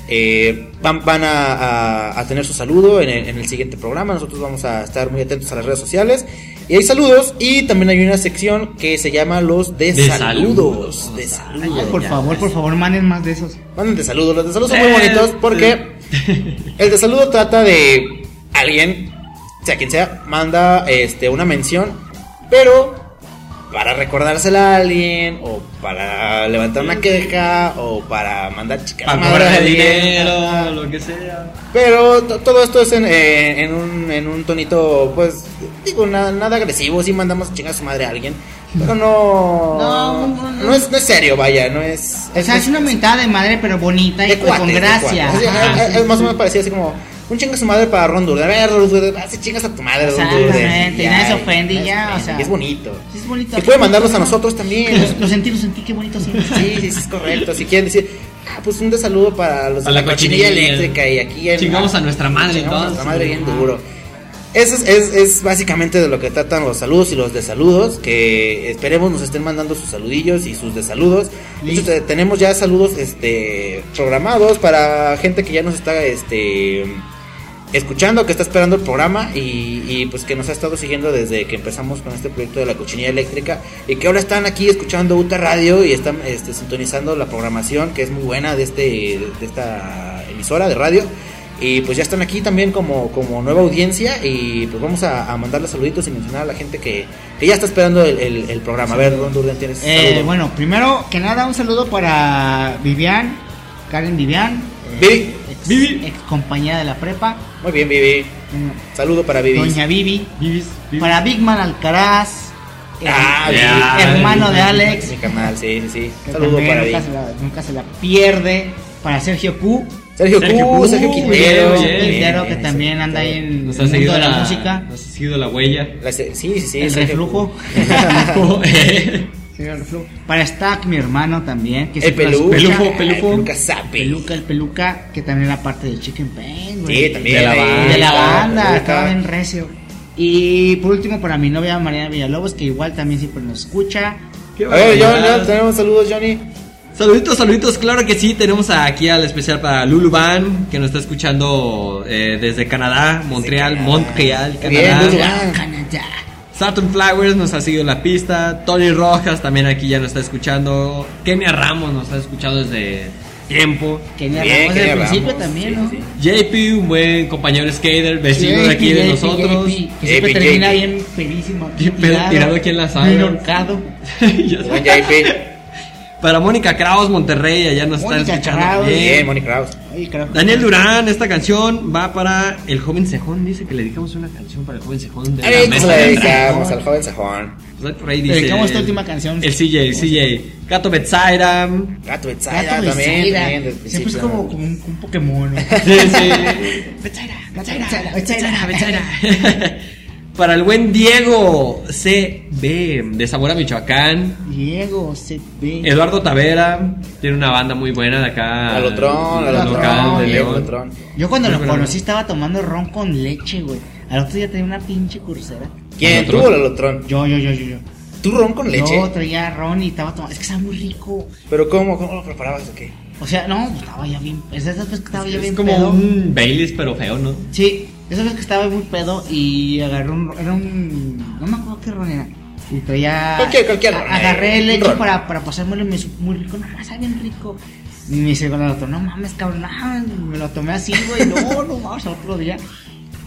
Eh, van van a, a- a tener su saludo en el, en el siguiente programa. Nosotros vamos a estar muy atentos a las redes sociales. Y hay saludos. Y también hay una sección que se llama los de, De saludos. saludos. De Ay, saludos. por favor, por favor, manden más de esos. Manden de saludos. Los de saludos son muy Eh, bonitos porque *laughs* el de saludo trata de alguien, sea quien sea, manda este, una mención, pero para recordársela a alguien, o para levantar una queja, o para mandar chica Para madre a dinero, lo que sea. Pero to- todo esto es en, eh, en, un, en un tonito, pues, digo, na- nada agresivo. Sí mandamos a chingar a su madre a alguien. Pero no. No, no, no. no es, no es serio, vaya. No es. O sea, es una mentada de madre, pero bonita y de con gracia. Ajá, es- sí, es más o menos parecía así como. Un chinga su madre para Ron Durden. A ver, Ron Durden, chingas a tu madre, Ron. Exactamente, nadie se ofende y ya, o sea. y es bonito. Sí, es bonito. Y puede mandarlos a nosotros también. Lo, lo sentí, lo sentí, qué bonito sí. Sí, sí, sí, es correcto. Si quieren decir, ah, pues un saludo para los de A la, la cochinilla cochinilla. eléctrica y aquí en- Chingamos a nuestra madre, Chingamos a entonces. nuestra madre bien duro. Eso es, es, es básicamente de lo que tratan los saludos y los desaludos. Que esperemos nos estén mandando sus saludillos y sus desaludos. De hecho, te- tenemos ya saludos este, programados para gente que ya nos está este, escuchando, que está esperando el programa y, y, pues que nos ha estado siguiendo desde que empezamos con este proyecto de la cochinilla eléctrica y que ahora están aquí escuchando UTA Radio y están este, sintonizando la programación que es muy buena de, este, de esta emisora de radio. Y pues ya están aquí también como, como nueva audiencia y pues vamos a, a mandarles saluditos y mencionar a la gente que, que ya está esperando el, el- el programa. A ver, Don Durden, tienes Eh, bueno, primero que nada, un saludo para Vivian, Karen Vivian, Vivi. ex, Vivi. ex compañera de la prepa, Muy bien, Vivi. mm, Saludo para Vivi. Doña Vivi, Vivis, Vivis. para Big Man Alcaraz, el- Ah, el ya. hermano de Alex, Mi canal, sí, sí, sí. que Saludo para nunca Vivi. se, la, nunca se la pierde, para Sergio Q, Sergio, Sergio Q, Q, Sergio Quintero. Quintero, que también anda ahí en Nos el ha mundo seguido de la, la, música, Nos ha seguido la huella. La sí, sí, sí. el Sergio reflujo. *laughs* *laughs* Para Stack, mi hermano también, que el peluca. Pelufo, Ay, pelufo. Peluca el peluca, que también era parte del Chicken Pain, güey. Sí, también. De la banda. De la banda, estaba bien recio. Y por último, para mi novia Mariana Villalobos, que igual también siempre nos escucha. Qué John, ya tenemos saludos, Johnny. Saluditos, saluditos, claro que sí, tenemos aquí al especial para Lulu Van, que nos está escuchando eh, desde Canadá, Montreal, Canadá. Montreal, bien, Saturn Flowers nos ha seguido la pista, Tony Rojas también aquí ya nos está escuchando, Kenia Ramos nos está escuchando desde tiempo, Kenia Bien, Ramos desde el principio Ramos, también, sí, ¿no? sí. JP, un buen compañero skater, vecino de aquí JP, de JP, nosotros. JP, que siempre JP. termina bien pedísimo. Bien pedo, tirado aquí en la sala. Bien horcado. *laughs* JP. Para Mónica Kraus, Monterrey, allá nos Mónica está escuchando Kraus. Bien, Moni Kraus. Ay. Daniel Durán, esta canción va para el joven Cejón. Dice que le dedicamos una canción para el joven Cejón de la ver, mesa ¿cómo le de dedicamos al joven Sajón? Pues ahí por ahí Le dedicamos esta última canción. El CJ, el CJ. Gato Betsaida. Gato Betsaida Gato también. Siempre es como, como un, un Pokémon. ¿no? *laughs* Sí, sí. Betsaida, Betsaida, Betsaida. Betsaida. Para el buen Diego CB de Zamora, Michoacán. Diego, CB. Eduardo Tavera tiene una banda muy buena de acá. Alotrón, local de León. Alotrón. Yo cuando lo conocí estaba tomando ron con leche, güey. Al otro día tenía una pinche cursera. ¿Quién? ¿Tú o el Alotrón? Yo, yo, yo, yo, yo. ¿Tú ron con leche? Yo traía ron y estaba tomando. Es que estaba muy rico. ¿Pero cómo? ¿Cómo lo preparabas o qué? O sea, no, pues estaba ya bien. Es que estaba ya Es bien como pedo. un Baileys, pero feo, ¿no? Sí, esas veces que estaba muy pedo y agarré un. Era un. No me acuerdo qué ron era. Y traía. Cualquier- cualquier a- ron, Agarré eh, un leche para, para pasármelo y me supo muy rico. No, sabe bien rico. Y me dice con el otro, no mames, cabrón. ah, me lo tomé así, güey. No, no mames, al otro día.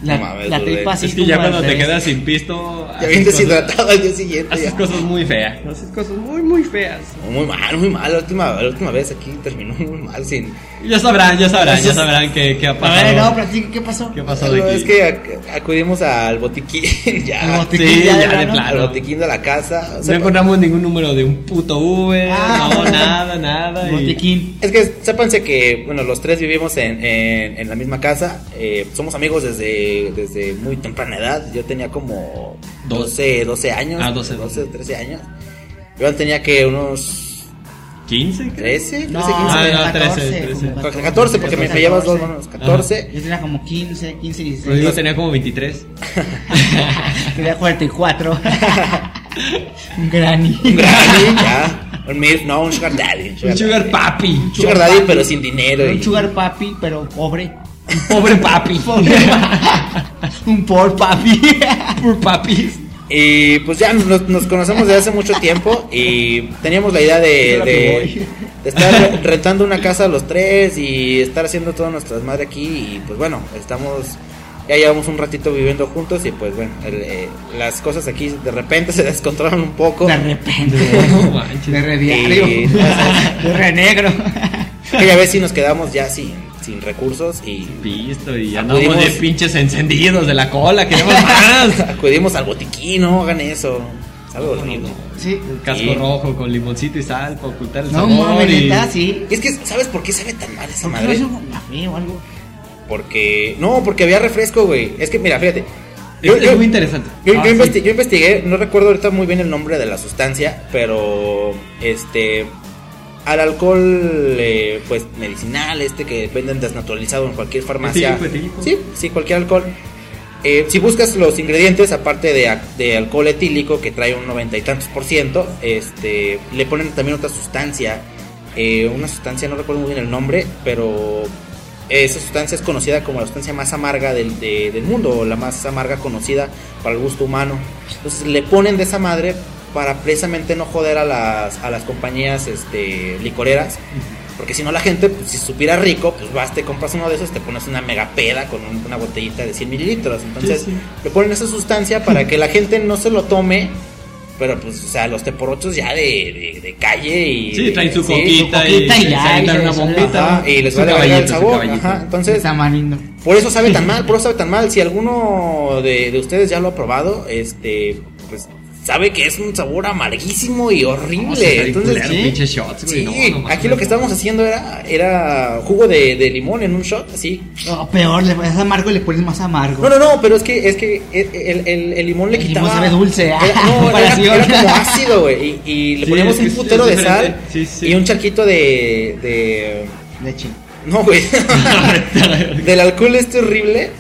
La, No mames, la tripa así es que ya cuando te quedas sin pisto. Bien cosas- deshidratado al día siguiente. Haces ya. cosas muy feas. Haces cosas muy, muy feas. Muy mal, muy mal. La última, la última vez aquí terminó muy mal sin... Ya sabrán, ya sabrán, ya sabrán qué, qué ha A pasado. ver, no, ¿qué pasó? ¿Qué pasó de aquí? es que ac- acudimos al botiquín *laughs* ya. Al botiquín Sí, ya de ya de plano. Al botiquín de la casa. o No encontramos ningún número de un puto Uber, Ah. no, nada, nada. y- Botiquín. Es que sépanse que, bueno, los tres vivimos en, en, en la misma casa. eh, somos amigos desde, desde muy temprana edad. Yo tenía como 12, 12 años. Ah, 12, 12, 13 años. Yo tenía que unos 15, creo. 13, 13, 15. No, Ah, no, 14, 13, como 14, 14, porque me, me llevas dos manos. 14. Yo tenía como 15, 15, Rodrigo 16. tenía como 23. Tenía 44. Un granny. Un granny, ya. Un MILF, no, un sugar daddy. Un sugar papi. Sugar daddy, pero sin dinero. Un y- sugar papi, pero pobre. Un pobre papi. *laughs* Pobre. *laughs* Un poor papi. Poor papis. Y pues ya nos, nos conocemos desde hace mucho tiempo y teníamos la idea de, estar re- rentando una casa los tres y estar haciendo todas nuestras madres aquí y pues bueno, estamos, ya llevamos un ratito viviendo juntos y pues bueno, el, eh, las cosas aquí de repente se descontrolan un poco. De repente. *laughs* De re diario. Y- De re negro. Aquella vez sí nos quedamos ya sin, sin recursos y Visto y andamos Acudimos- de pinches encendidos de la cola, queremos más. *laughs* acudimos al botiquín, no hagan eso. Es algo horrible. Sí. Un casco rojo con limoncito y sal para ocultar el No sabor. mames, y- sí. Es que, ¿sabes por qué sabe tan mal esa ¿Por qué no madre? es un café o algo? Porque. No, porque había refresco, güey. Es que, mira, fíjate. Es, es muy interesante. Yo, Ah, yo sí. investi- yo investigué, no recuerdo ahorita muy bien el nombre de la sustancia, pero este al alcohol eh, pues medicinal este que venden desnaturalizado en cualquier farmacia. Etílico, etílico. Sí, sí, cualquier alcohol. Eh, si buscas los ingredientes, aparte de, de alcohol etílico que trae un noventa y tantos por ciento, este, le ponen también otra sustancia, eh, una sustancia, no recuerdo muy bien el nombre, pero esa sustancia es conocida como la sustancia más amarga del, de- del mundo, o la más amarga conocida para el gusto humano. Entonces le ponen de esa madre para precisamente no joder a las, a las compañías este, licoreras. Porque si no la gente, pues, si supiera rico, pues vas, te compras uno de esos, te pones una mega peda con un- una botellita de 100 mililitros. Entonces Sí, sí. le ponen esa sustancia para que la *laughs* gente no se lo tome. Pero pues, o sea, los teporochos ya de, de, de calle y... Sí, traen su sí, coquita, su coquita y, y ya, y una se- bombita. Ajá, y les vale verga el sabor. Ajá, entonces, Está por eso sabe tan *laughs* mal, por eso sabe tan mal. Si alguno de, de ustedes ya lo ha probado, este, pues sabe que es un sabor amarguísimo y horrible. Entonces, sí, shots, güey, sí, no, no mames. aquí lo que estábamos haciendo era, era jugo de, de limón en un shot, así. No, peor, le pones amargo y le pones más amargo. No, no, no, pero es que, es que el, el- el limón le El quitaba. limón sabe dulce, ah, Era, no, *laughs* era, era como ácido, güey. Y, y le Sí, poníamos un putero de sal diferente. Sí, sí. y un charquito de. de Leche. *laughs* no, güey. *laughs* del alcohol este horrible.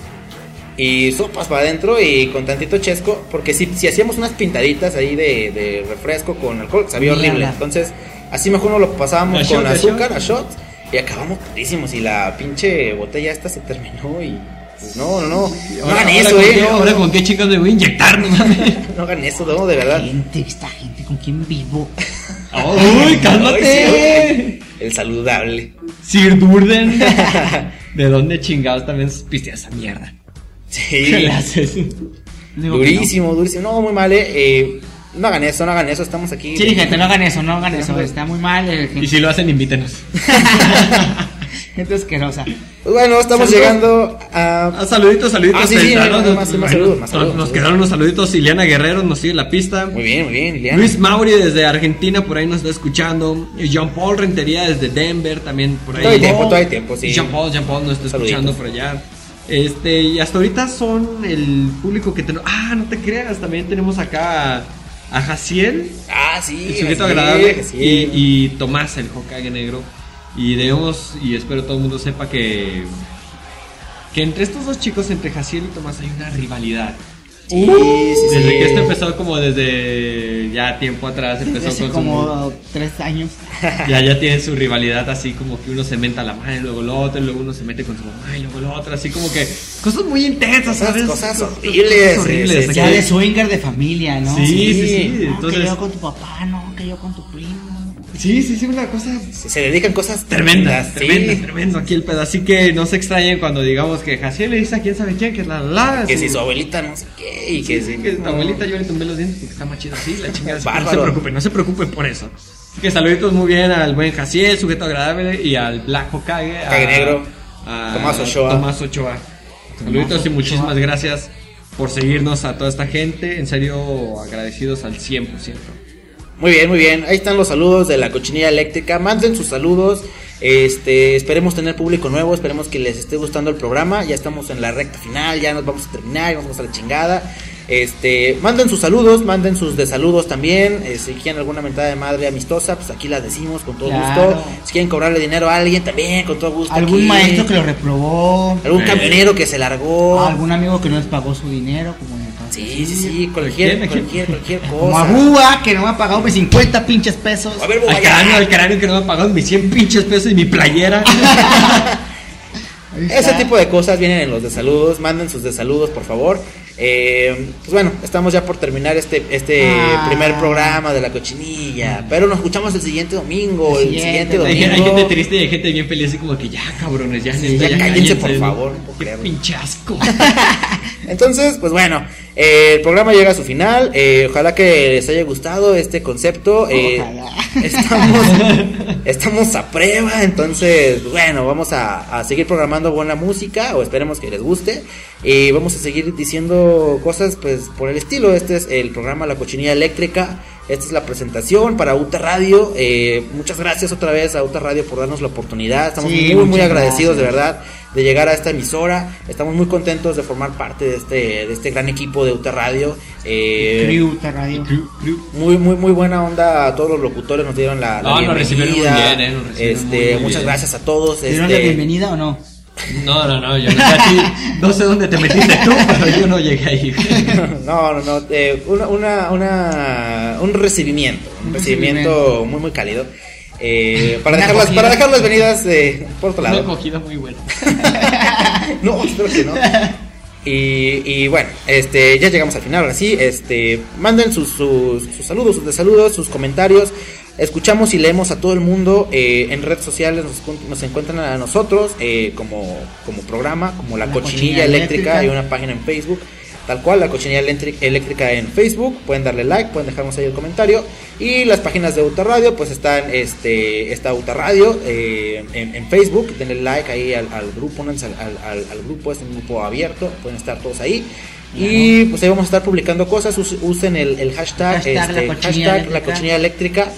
Y sopas para adentro y con tantito chesco. Porque si, si hacíamos unas pintaditas ahí de, de refresco con alcohol, sabía horrible. Entonces, así mejor nos lo pasábamos con shot, azúcar, a shots. Y acabamos pudísimos. Y la pinche botella esta se terminó. Y pues, no, no, no. No Ahora, hagan ahora eso, con eh. qué- no, Ahora no. con qué chicas me voy a inyectar, no. *laughs* No hagan eso, no, de verdad. Gente, esta gente con quien vivo. *laughs* Uy, cálmate. Ay, sí, el saludable. Sir Durden. *laughs* ¿De dónde chingados también pisteas esa mierda? ¿Qué Sí. *laughs* Durísimo, durísimo. No, muy mal, eh. Eh, No hagan eso, no hagan eso. Estamos aquí. Sí, gente, no hagan eso, no hagan eso. Está muy mal. eh, Y gente, si lo hacen, invítenos. *laughs* gente asquerosa. Pues bueno, estamos Saludos. llegando a. Ah, saluditos, saluditos. Ah, sí, sí, más- saludos, más Nos- saludos, Nos saludos. quedaron unos saluditos. Ileana Guerrero nos sigue la pista. Muy bien, muy bien, Liliana. Luis Mauri desde Argentina por ahí nos está escuchando. Y Jean Paul Rentería desde Denver también por ahí. Todavía hay tiempo, todavía hay tiempo, sí. Y Jean Paul, Jean Paul nos está Saluditos. escuchando por allá. Este, y hasta ahorita son el público que tenemos. Ah, no te creas, también tenemos acá a, a Jaciel, Ah, sí. el sujeto agradable, y Tomás, el Hokage negro. Y debemos, y espero todo el mundo sepa que. Que entre estos dos chicos, entre Jaciel y Tomás, hay una rivalidad. Sí, sí, sí. Desde que esto empezó como desde ya tiempo atrás empezó Hace con su como tres años. ya ya tienen su rivalidad así como que uno se menta a la madre, luego lo otro, y luego uno se mete con su mamá y luego lo otro, así como que cosas muy intensas, Cosas- ¿sabes? cosas horribles, horribles, sí. Ya de swinger de familia, ¿no? Sí, sí, sí, Sí. No, entonces que yo con tu papá, no, que yo con tu primo. Sí, sí, sí, una cosa Se dedican cosas tremenda, sí. tremenda, tremendo aquí el pedo. Así que no se extrañen cuando digamos que Jaciel le dice a quién sabe quién, que es la la. Que su- si su abuelita no sé qué. Y Sí, que sí, si. que tu abuelita yo le tumbé los dientes porque está más chido así, la *laughs* chingada. que No se Bárbaro. preocupen, no se preocupen por eso. Así que saluditos muy bien al buen Jaciel, sujeto agradable, y al Black Hokage. Hokage negro. a Tomás Ochoa. Tomás Ochoa. Saluditos y muchísimas gracias por seguirnos a toda esta gente. En serio, agradecidos al 100%. Muy bien, muy bien. Ahí están los saludos de la cochinilla eléctrica. Manden sus saludos. Este, esperemos tener público nuevo, esperemos que les esté gustando el programa. Ya estamos en la recta final, ya nos vamos a terminar, vamos a la chingada. Este, manden sus saludos, manden sus desaludos también. Eh, si quieren alguna mentada de madre amistosa, pues aquí la decimos con todo Claro. gusto. Si quieren cobrarle dinero a alguien, también con todo gusto. Algún aquí. maestro que lo reprobó. algún Eh. camionero que se largó. Algún amigo que no les pagó su dinero, como. Sí, sí, sí, cualquier, cualquier, cualquier cosa. Búa, que no me ha pagado mis 50 pinches pesos. A ver, Al cráneo, al cráneo que no me ha pagado mis 100 pinches pesos y mi playera. *laughs* Ese tipo de cosas vienen en los desaludos. Manden sus desaludos, por favor. Eh, pues bueno, estamos ya por terminar este, este Ah. primer programa de la cochinilla. Pero nos escuchamos el siguiente domingo. El El, siguiente Hay, domingo. hay gente triste y hay gente bien feliz, así como que ya, cabrones, ya, Sí, neta, ya cállense, por favor, no Qué creerlo. pinche asco. *laughs* Entonces, pues bueno, eh, el programa llega a su final. Eh, ojalá que les haya gustado este concepto. Eh, Ojalá. *laughs* estamos, estamos a prueba. Entonces, pues bueno, vamos a, a seguir programando buena música. O esperemos que les guste. Y vamos a seguir diciendo cosas, pues por el estilo. Este es el programa La Cochinilla Eléctrica. Esta es la presentación para UTA Radio. Eh, muchas gracias otra vez a UTA Radio por darnos la oportunidad. Estamos Sí, muy, muy agradecidos de verdad de llegar a esta emisora. Estamos muy contentos de formar parte de este, de este gran equipo de UTA Radio. Eh, Crew, Uta Radio. muy, muy, muy buena onda a todos los locutores, nos dieron la, la No, nos recibieron muy bienvenida. bien, eh, nos recibieron este, muy, muy muchas bien. gracias a todos. ¿Dieron este, la bienvenida o no? No, no, no, yo *laughs* no, sé dónde te metiste tú, pero yo no llegué ahí. *laughs* no, no, no, eh, una, una, una- un recibimiento, un, Un recibimiento, recibimiento. muy, muy cálido. Eh, *laughs* para, Una para dejar las venidas eh, por otro Una lado. acogida muy buena. no, espero que no. Y, y bueno, este, ya llegamos al final, ahora sí, este, manden sus, sus, sus saludos, sus desaludos, sus comentarios. Escuchamos y leemos a todo el mundo eh, en redes sociales, nos, nos encuentran a nosotros eh, como, como programa, como la, La cochinilla, Cochinilla eléctrica, Eléctrica. y una página en Facebook. Tal cual, la cochinilla eléctrica- en Facebook. Pueden darle like, pueden dejarnos ahí el comentario. Y las páginas de Uta Radio, pues están, este, está Uta Radio eh, en, en Facebook. Denle like ahí al, al grupo, al, al- grupo, es un grupo abierto. Pueden estar todos ahí. Y pues ahí vamos a estar publicando cosas. us- Usen el, el hashtag, Hashtag la este, cochinilla hashtag la eléctrica. cochinilla eléctrica.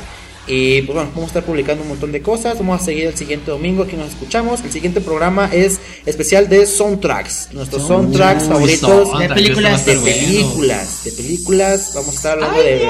Y pues bueno, vamos a estar publicando un montón de cosas. Vamos a seguir el siguiente domingo. Aquí nos escuchamos. El siguiente programa es especial de soundtracks. Nuestros soundtracks Uy, favoritos soundtrack, de películas, de películas. De películas. Vamos a estar hablando de.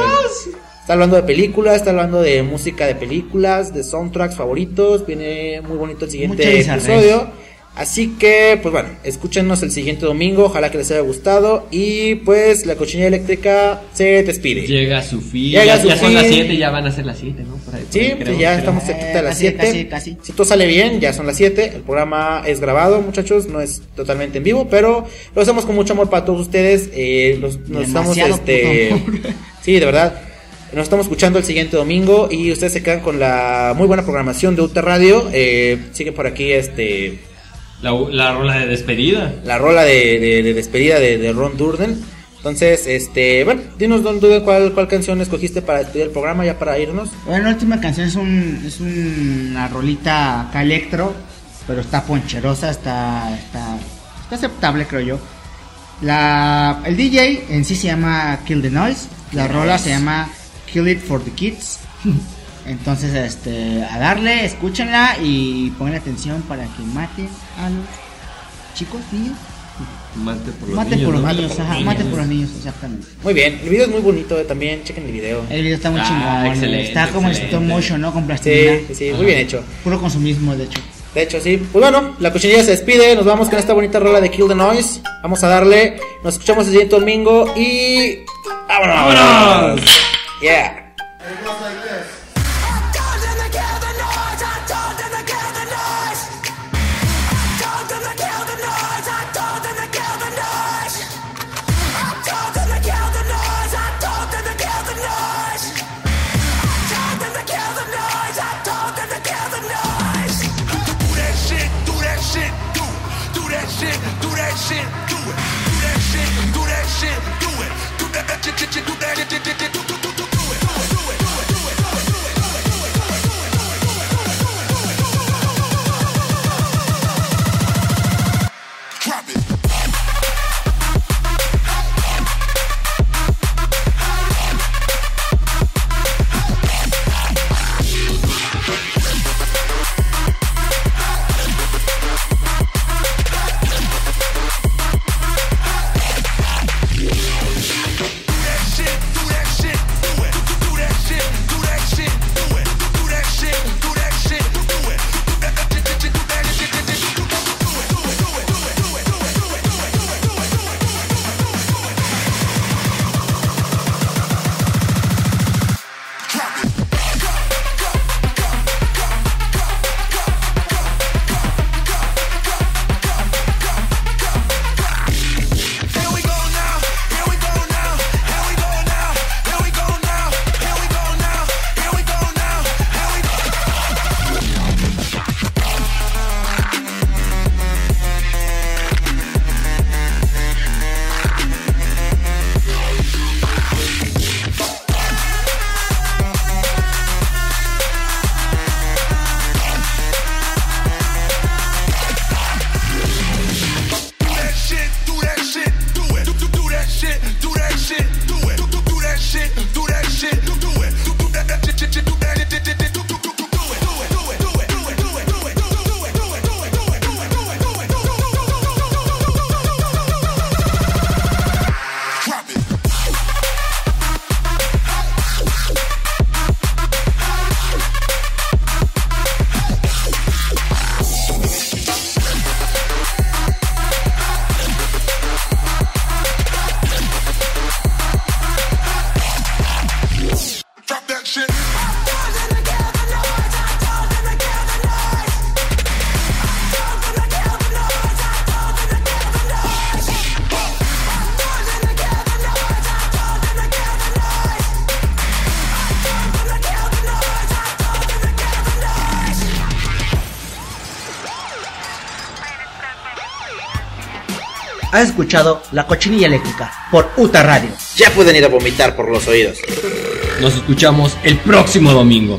Está hablando de películas, está hablando de música de películas, de soundtracks favoritos. Viene muy bonito el siguiente episodio. Así que, pues bueno, escúchenos el siguiente domingo. Ojalá que les haya gustado. Y pues la cochinilla eléctrica se despide. Llega a su fin. Llega ya a su ya son las fin. 7, ya van a ser las 7, ¿no? Por ahí, por Sí, ahí, pues creo, ya creo. estamos cerquita de las casi, 7. casi, casi. Si todo sale bien, ya son las 7. El programa es grabado, muchachos, no es totalmente en vivo, pero lo hacemos con mucho amor para todos ustedes. Eh, los- nos estamos, este, *laughs* sí, de verdad. Nos estamos escuchando el siguiente domingo y ustedes se quedan con la muy buena programación de UTA Radio. Eh, siguen por aquí, este, La, la rola de despedida. la rola de, de- de despedida de, de Ron Durden. Entonces, este, bueno, dinos, Don Dude, ¿cuál, cuál canción escogiste para despedir el programa ya para irnos. Bueno, la última canción es, un, es una rolita acá electro, pero está poncherosa, está, está, está aceptable, creo yo. La, el DJ en sí se llama Kill the Noise, la rola se llama Kill It for the Kids. *laughs* Entonces, este, a darle, escúchenla y pongan atención para que maten a los chicos, niños. Mate por los Maten niños. por los ¿no? niños, ajá, maten por los niños, exactamente. Muy bien, el video es muy bonito eh, también, chequen el video. El video está muy Ah, chingón, excelente, está como en stop motion, ¿no? Con plastilina. Sí, sí, sí, muy bien hecho. Puro consumismo, de hecho. De hecho, sí. Pues bueno, la cochinilla se despide. Nos vamos con esta bonita rola de Kill the Noise. Vamos a darle. Nos escuchamos el siguiente domingo y. ¡Vámonos! ¡Vámonos! Yeah. do that, do that, do that. Has escuchado La Cochinilla Eléctrica por UTA Radio. Ya pueden ir a vomitar por los oídos. Nos escuchamos el próximo domingo.